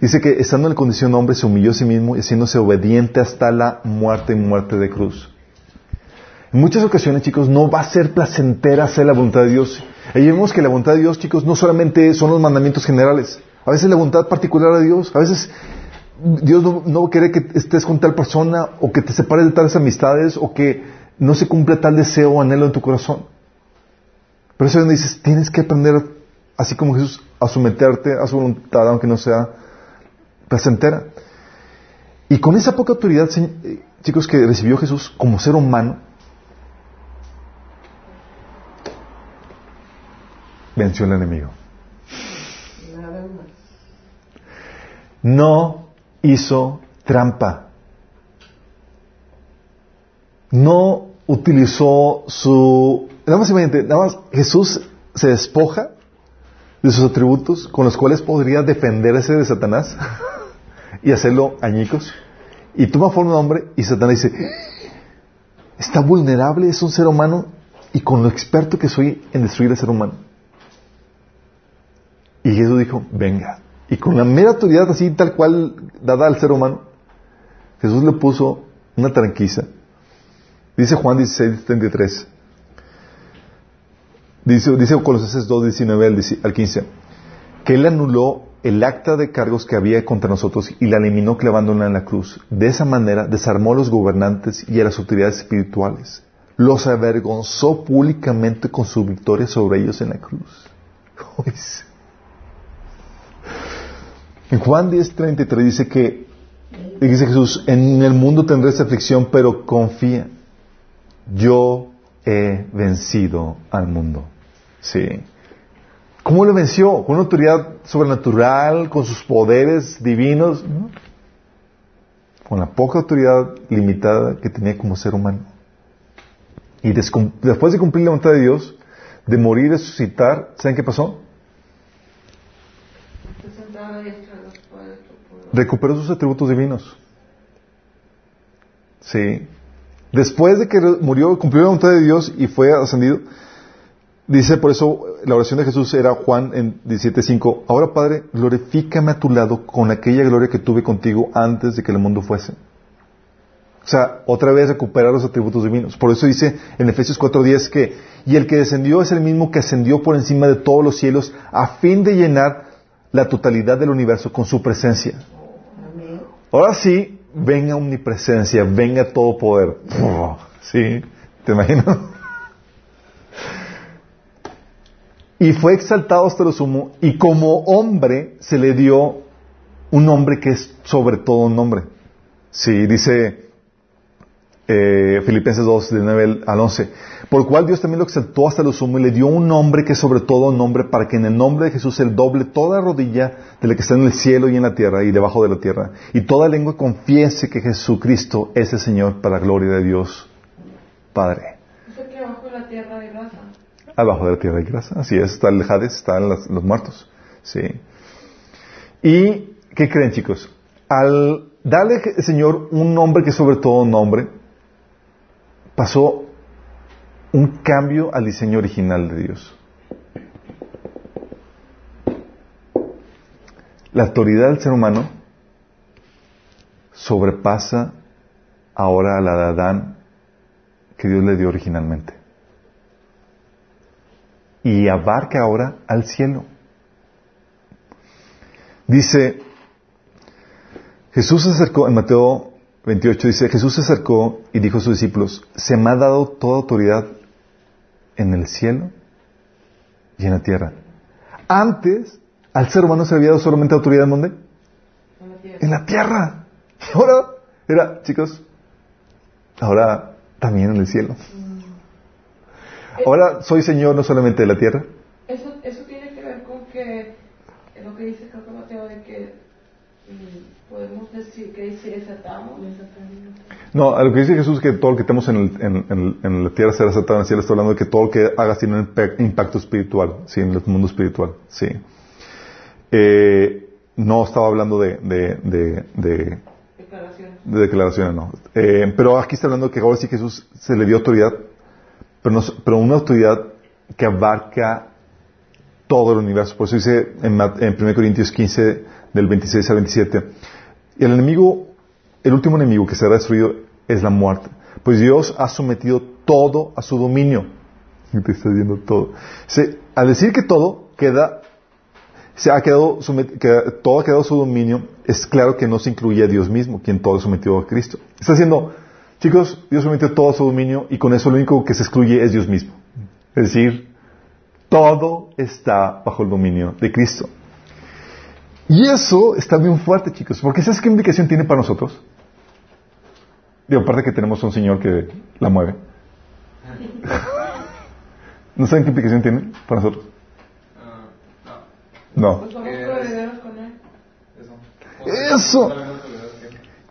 dice que estando en la condición hombre se humilló a sí mismo y haciéndose obediente hasta la muerte y muerte de cruz. En muchas ocasiones, chicos, no va a ser placentera hacer la voluntad de Dios. Y vemos que la voluntad de Dios, chicos, no solamente son los mandamientos generales. A veces la voluntad particular de Dios, a veces Dios no, quiere que estés con tal persona o que te separes de tales amistades o que no se cumpla tal deseo o anhelo en tu corazón. Pero eso es donde dices, tienes que aprender, así como Jesús, a someterte a su voluntad, aunque no sea placentera. Y con esa poca autoridad, eh, chicos, que recibió Jesús como ser humano, venció al enemigo. No hizo trampa. No utilizó su... Nada más nada más Jesús se despoja de sus atributos con los cuales podría defenderse de Satanás [LAUGHS] y hacerlo añicos. Y toma forma de hombre y Satanás dice, está vulnerable, es un ser humano y con lo experto que soy en destruir al ser humano. Y Jesús dijo, venga, y con la mera autoridad así tal cual dada al ser humano, Jesús le puso una tranquisa. Dice Juan 16, 33. Dice, dice Colosenses 2, 19 al 15, que Él anuló el acta de cargos que había contra nosotros y la eliminó clavándola en la cruz. De esa manera desarmó a los gobernantes y a las autoridades espirituales. Los avergonzó públicamente con su victoria sobre ellos en la cruz. [LAUGHS] En Juan 10:33 dice que, dice Jesús, en el mundo tendréis aflicción, pero confía, yo he vencido al mundo. Sí. ¿Cómo lo venció? ¿Con una autoridad sobrenatural, con sus poderes divinos? Con la poca autoridad limitada que tenía como ser humano. Y después de cumplir la voluntad de Dios, de morir y resucitar, ¿saben qué pasó? Recuperó sus atributos divinos. Sí. Después de que murió, cumplió la voluntad de Dios y fue ascendido, dice por eso la oración de Jesús era Juan en 17.5, ahora Padre, glorifícame a tu lado con aquella gloria que tuve contigo antes de que el mundo fuese. O sea, otra vez recuperar los atributos divinos. Por eso dice en Efesios 4.10 que, y el que descendió es el mismo que ascendió por encima de todos los cielos a fin de llenar la totalidad del universo con su presencia. Ahora sí, venga omnipresencia, venga todo poder. ¿Sí? ¿Te imaginas? Y fue exaltado hasta lo sumo, y como hombre se le dio un nombre que es sobre todo un nombre. Sí, dice eh, Filipenses 2, de 9 al 11. Por cual Dios también lo exaltó hasta lo sumo y le dio un nombre que es sobre todo un nombre para que en el nombre de Jesús el doble toda rodilla de la que está en el cielo y en la tierra y debajo de la tierra y toda lengua confiese que Jesucristo es el Señor para la gloria de Dios Padre. que abajo de la tierra de grasa? Abajo de la tierra de grasa, así es, está el Hades, están los, los muertos. Sí. ¿Y qué creen chicos? Al darle al Señor un nombre que es sobre todo un nombre, pasó un cambio al diseño original de Dios. La autoridad del ser humano sobrepasa ahora a la de Adán que Dios le dio originalmente. Y abarca ahora al cielo. Dice, Jesús se acercó en Mateo 28 dice, Jesús se acercó y dijo a sus discípulos, se me ha dado toda autoridad en el cielo y en la tierra. Antes, al ser humano se había dado solamente autoridad en dónde? En la tierra. Y ahora, era, chicos, ahora también en el cielo. Ahora soy Señor no solamente de la tierra. Eso, eso tiene que ver con que lo que dice Mateo de que mm, podemos decir que si desatamos. No, a lo que dice Jesús es que todo lo que tenemos en, el- en- en- en la tierra será en el cielo. Está hablando de que todo lo que hagas tiene un impa- impacto espiritual, sí, en el mundo espiritual, sí. Eh, no estaba hablando de, de, de, de- Declaraciones. de declaraciones, no. Eh, pero aquí está hablando que ahora sí Jesús se le dio autoridad, pero, no- pero una autoridad que abarca todo el universo. Por eso dice en, en 1 Corintios 15, del 26 al 27, y el enemigo, el último enemigo que será destruido es la muerte, pues Dios ha sometido todo a su dominio. Y te está diciendo todo. Al decir que todo queda, se ha quedado, todo ha quedado a su dominio, es claro que no se incluye a Dios mismo, quien todo es sometido a Cristo. Está diciendo, chicos, Dios sometió todo a su dominio y con eso lo único que se excluye es Dios mismo. Es decir, todo está bajo el dominio de Cristo. Y eso está bien fuerte, chicos, porque ¿sabes qué implicación tiene para nosotros? Digo, aparte que tenemos un Señor que la mueve. [LAUGHS] ¿No saben qué implicación tiene para nosotros? Ah, no, No. Pues eso. Eso. ¿Sabes la autoridad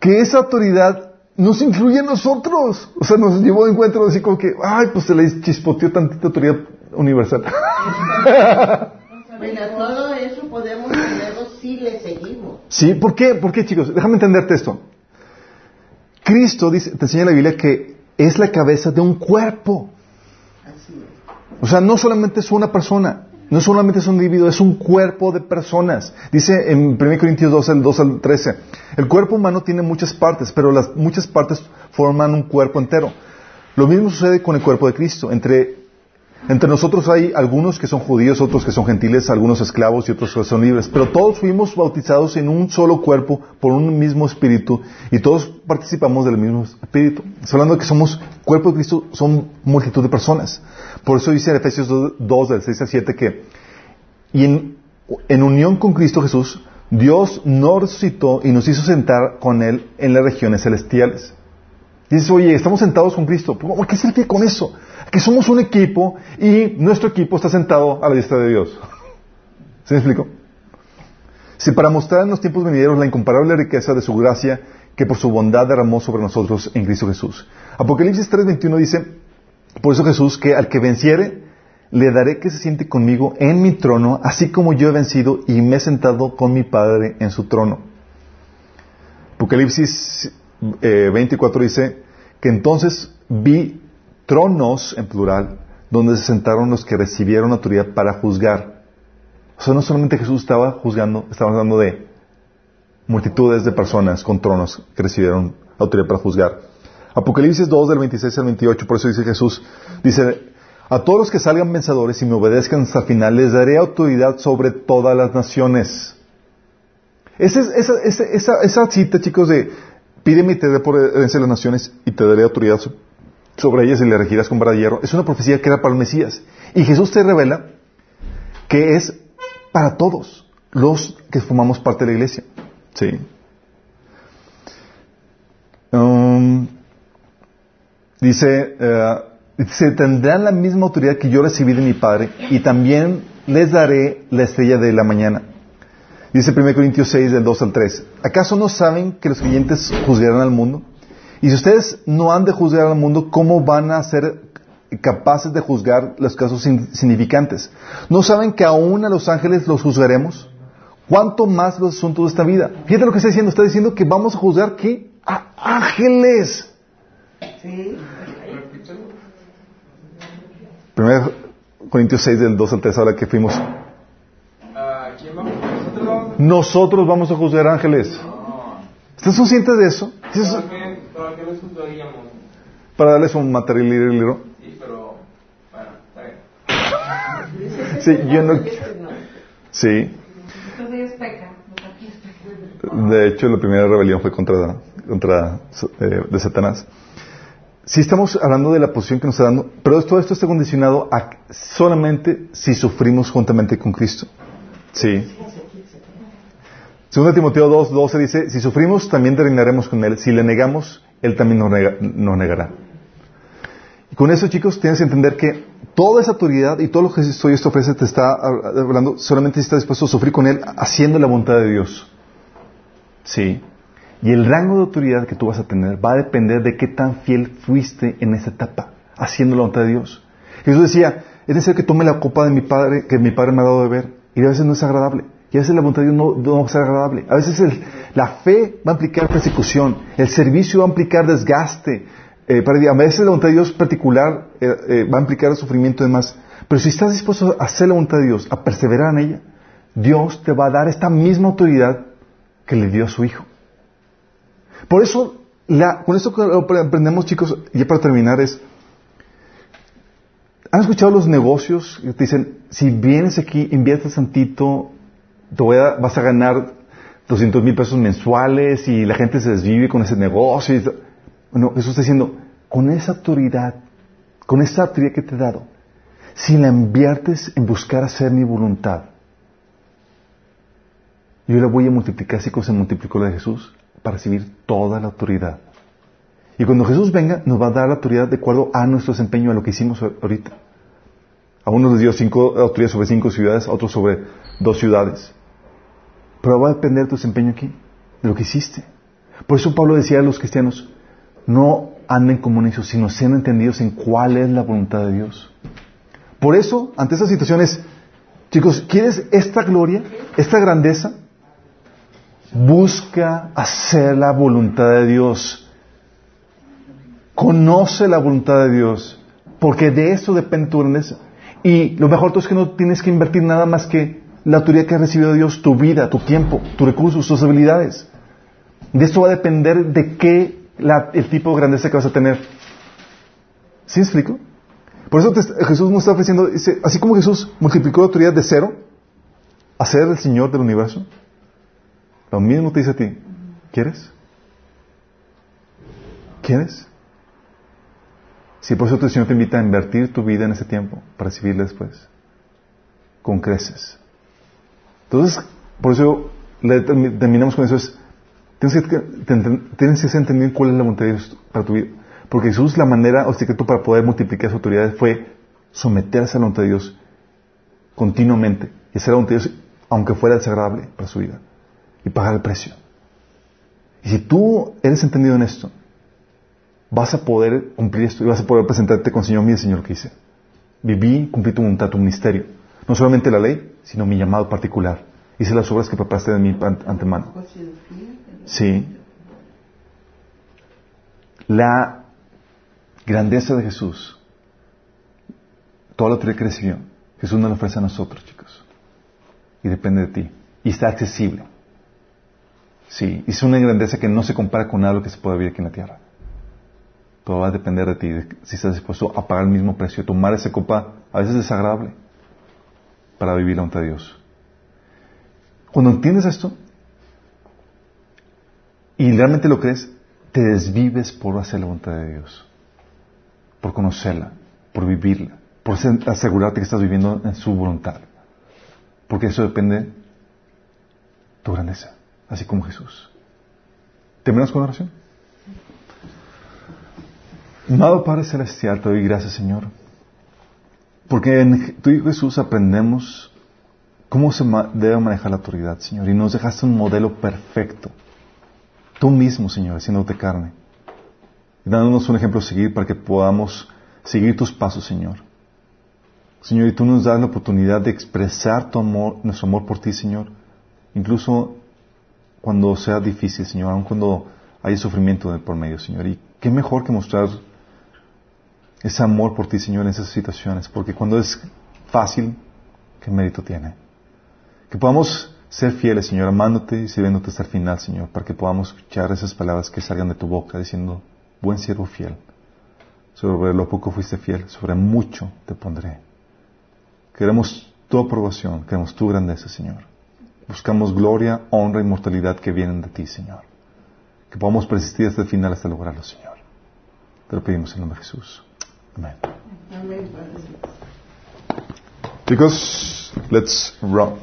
que- Que esa autoridad nos incluye a nosotros. O sea, nos llevó de encuentro así como que, ay, pues se le chispoteó tantita autoridad universal. [LAUGHS] [LAUGHS] Bueno, todo eso podemos tenerlo si le seguimos. ¿Sí? ¿Por qué? ¿Por qué, chicos? Déjame entenderte esto. Cristo dice, te enseña la Biblia que es la cabeza de un cuerpo. Así es. O sea, no solamente es una persona, no solamente es un individuo, es un cuerpo de personas. Dice en 1 Corintios 12, el 2 al 13, el cuerpo humano tiene muchas partes, pero las muchas partes forman un cuerpo entero. Lo mismo sucede con el cuerpo de Cristo. Entre, entre nosotros hay algunos que son judíos, otros que son gentiles, algunos esclavos y otros que son libres, pero todos fuimos bautizados en un solo cuerpo por un mismo espíritu y todos participamos del mismo espíritu. Está hablando de que somos cuerpo de Cristo, son multitud de personas. Por eso dice en Efesios 2, 2, del 6 al 7 que y en, en unión con Cristo Jesús, Dios nos resucitó y nos hizo sentar con Él en las regiones celestiales. Dices, oye, estamos sentados con Cristo. ¿Por qué refiere con eso? Que somos un equipo y nuestro equipo está sentado a la diestra de Dios. [LAUGHS] ¿Se me explico? Si para mostrar en los tiempos venideros la incomparable riqueza de su gracia que por su bondad derramó sobre nosotros en Cristo Jesús. Apocalipsis 3:21 dice, por eso Jesús, que al que venciere, le daré que se siente conmigo en mi trono, así como yo he vencido y me he sentado con mi Padre en su trono. Apocalipsis eh, 24 dice que entonces vi tronos en plural, donde se sentaron los que recibieron autoridad para juzgar. O sea, no solamente Jesús estaba juzgando, estaba hablando de multitudes de personas con tronos que recibieron autoridad para juzgar. Apocalipsis 2 del 26 al 28, por eso dice Jesús, dice, a todos los que salgan vencedores y me obedezcan hasta el final, les daré autoridad sobre todas las naciones. Esa, es- esa, esa, esa, esa cita, chicos, de pídeme y te daré por herencia las naciones y te daré autoridad so- sobre ellas y le regirás con vara de hierro, es una profecía que era para el Mesías. Y Jesús te revela que es para todos los que formamos parte de la iglesia. Sí. Um, dice, eh, dice, tendrán la misma autoridad que yo recibí de mi Padre y también les daré la estrella de la mañana. Dice 1 Corintios 6 del 2 al 3. ¿Acaso no saben que los creyentes juzgarán al mundo? Y si ustedes no han de juzgar al mundo, ¿cómo van a ser capaces de juzgar los casos insignificantes? ¿No saben que aún a los ángeles los juzgaremos? ¿Cuánto más los asuntos de esta vida? Fíjate lo que está diciendo. Está diciendo que vamos a juzgar ¿qué? a ángeles. Sí. 1 Corintios 6 del 2 al 3 habla que fuimos. ¿Nosotros vamos? A juzgar ángeles. No. ¿Estás conscientes de eso? Eso es ¿Para qué, para qué los juzgaríamos? para darles un material libro. Sí, pero. Bueno, está bien. [LAUGHS] Sí, yo no. Sí. De hecho, la primera rebelión fue contra, contra eh, de Satanás. Sí estamos hablando de la posición que nos está dando, pero todo esto está condicionado a solamente si sufrimos juntamente con Cristo. Sí. Segundo Timoteo 2, 12 dice, si sufrimos también reinaremos con Él, si le negamos, Él también nos, nega- nos negará. Y con eso, chicos, tienes que entender que toda esa autoridad y todo lo que Dios te ofrece te está hablando solamente si estás dispuesto a sufrir con Él haciendo la voluntad de Dios. Sí. Y el rango de autoridad que tú vas a tener va a depender de qué tan fiel fuiste en esa etapa, haciendo la voluntad de Dios. Jesús decía, es necesario que tome la copa de mi Padre, que mi Padre me ha dado de beber. Y a veces no es agradable. Y a veces la voluntad de Dios no, no va a ser agradable. A veces el- la fe va a implicar persecución. El servicio va a implicar desgaste. Eh, a veces la voluntad de Dios particular eh, eh, va a implicar sufrimiento y demás. Pero si estás dispuesto a hacer la voluntad de Dios, a perseverar en ella, Dios te va a dar esta misma autoridad que le dio a su Hijo. Por eso, con esto aprendemos, chicos, ya para terminar, es, ¿han escuchado los negocios que te dicen, si vienes aquí, inviertes tantito, te voy a- vas a ganar 200 mil pesos mensuales y la gente se desvive con ese negocio? y- bueno, Jesús está diciendo, con esa autoridad, con esa autoridad que te he dado, si la inviertes en buscar hacer mi voluntad, yo la voy a multiplicar así como se multiplicó la de Jesús para recibir toda la autoridad. Y cuando Jesús venga, nos va a dar la autoridad de acuerdo a nuestro desempeño, a lo que hicimos ahorita. A unos les dio cinco, autoridad sobre cinco ciudades, a otros sobre dos ciudades. Pero va a depender de tu desempeño aquí, de lo que hiciste. Por eso Pablo decía a los cristianos, no anden como necios, sino sean entendidos en cuál es la voluntad de Dios. Por eso, ante estas situaciones, chicos, ¿quieres esta gloria, esta grandeza? Busca hacer la voluntad de Dios. Conoce la voluntad de Dios, porque de eso depende tu grandeza. Y lo mejor todo es que no tienes que invertir nada más que la autoridad que has recibido de Dios, tu vida, tu tiempo, tus recursos, tus habilidades. De esto va a depender de qué el tipo de grandeza que vas a tener. ¿Sí me explico? Por eso Jesús nos está ofreciendo, dice, así como Jesús multiplicó la autoridad de cero a ser el Señor del universo, lo mismo te dice a ti, ¿quieres? ¿Quieres? Sí, por eso el Señor te invita a invertir tu vida en ese tiempo para recibirle después. Con creces. Entonces, por eso le termi- terminamos con eso. Es, tienes, que, tienes que entender cuál es la voluntad de Dios para tu vida. Porque Jesús, la manera o secreto para poder multiplicar su autoridad fue someterse a la voluntad de Dios continuamente y hacer la voluntad de Dios aunque fuera desagradable para su vida y pagar el precio. Y si tú eres entendido en esto, vas a poder cumplir esto y vas a poder presentarte con el Señor, mire Señor, que hice. Viví, cumplí tu voluntad, tu ministerio. No solamente la ley, sino mi llamado particular. Hice las obras que preparaste de mi an- antemano. Sí. La grandeza de Jesús, toda la autoridad que recibió, Jesús nos la ofrece a nosotros, chicos. Y depende de ti. Y está accesible. Sí. Es una grandeza que no se compara con lo que se puede vivir aquí en la tierra. Todo va a depender de ti, si estás dispuesto a pagar el mismo precio, tomar esa copa, a veces desagradable, para vivir la voluntad de Dios. Cuando entiendes esto, y realmente lo crees, te desvives por hacer la voluntad de Dios, por conocerla, por vivirla, por se- asegurarte que estás viviendo en su voluntad. Porque eso depende de tu grandeza, así como Jesús. ¿Terminamos con oración? Amado Padre Celestial, te doy gracias, Señor, porque en tu Hijo Jesús aprendemos cómo se debe manejar la autoridad, Señor, y nos dejaste un modelo perfecto. Tú mismo, Señor, haciéndote carne. Y dándonos un ejemplo a seguir para que podamos seguir tus pasos, Señor. Señor, y tú nos das la oportunidad de expresar tu amor, nuestro amor por ti, Señor. Incluso cuando sea difícil, Señor, aun cuando haya sufrimiento por medio, Señor. Y qué mejor que mostrar ese amor por ti, Señor, en esas situaciones. Porque cuando es fácil, ¿qué mérito tiene? Que podamos ser fieles, Señor, amándote y sirviéndote hasta el final, Señor, para que podamos escuchar esas palabras que salgan de tu boca diciendo, buen siervo fiel. Sobre lo poco fuiste fiel, sobre mucho te pondré. Queremos tu aprobación, queremos tu grandeza, Señor. buscamos gloria, honra, inmortalidad que vienen de ti, Señor. Que podamos persistir hasta el final hasta lograrlo, Señor. Te lo pedimos en nombre de Jesús. Amén. Amén, Padre. Chicos, let's run.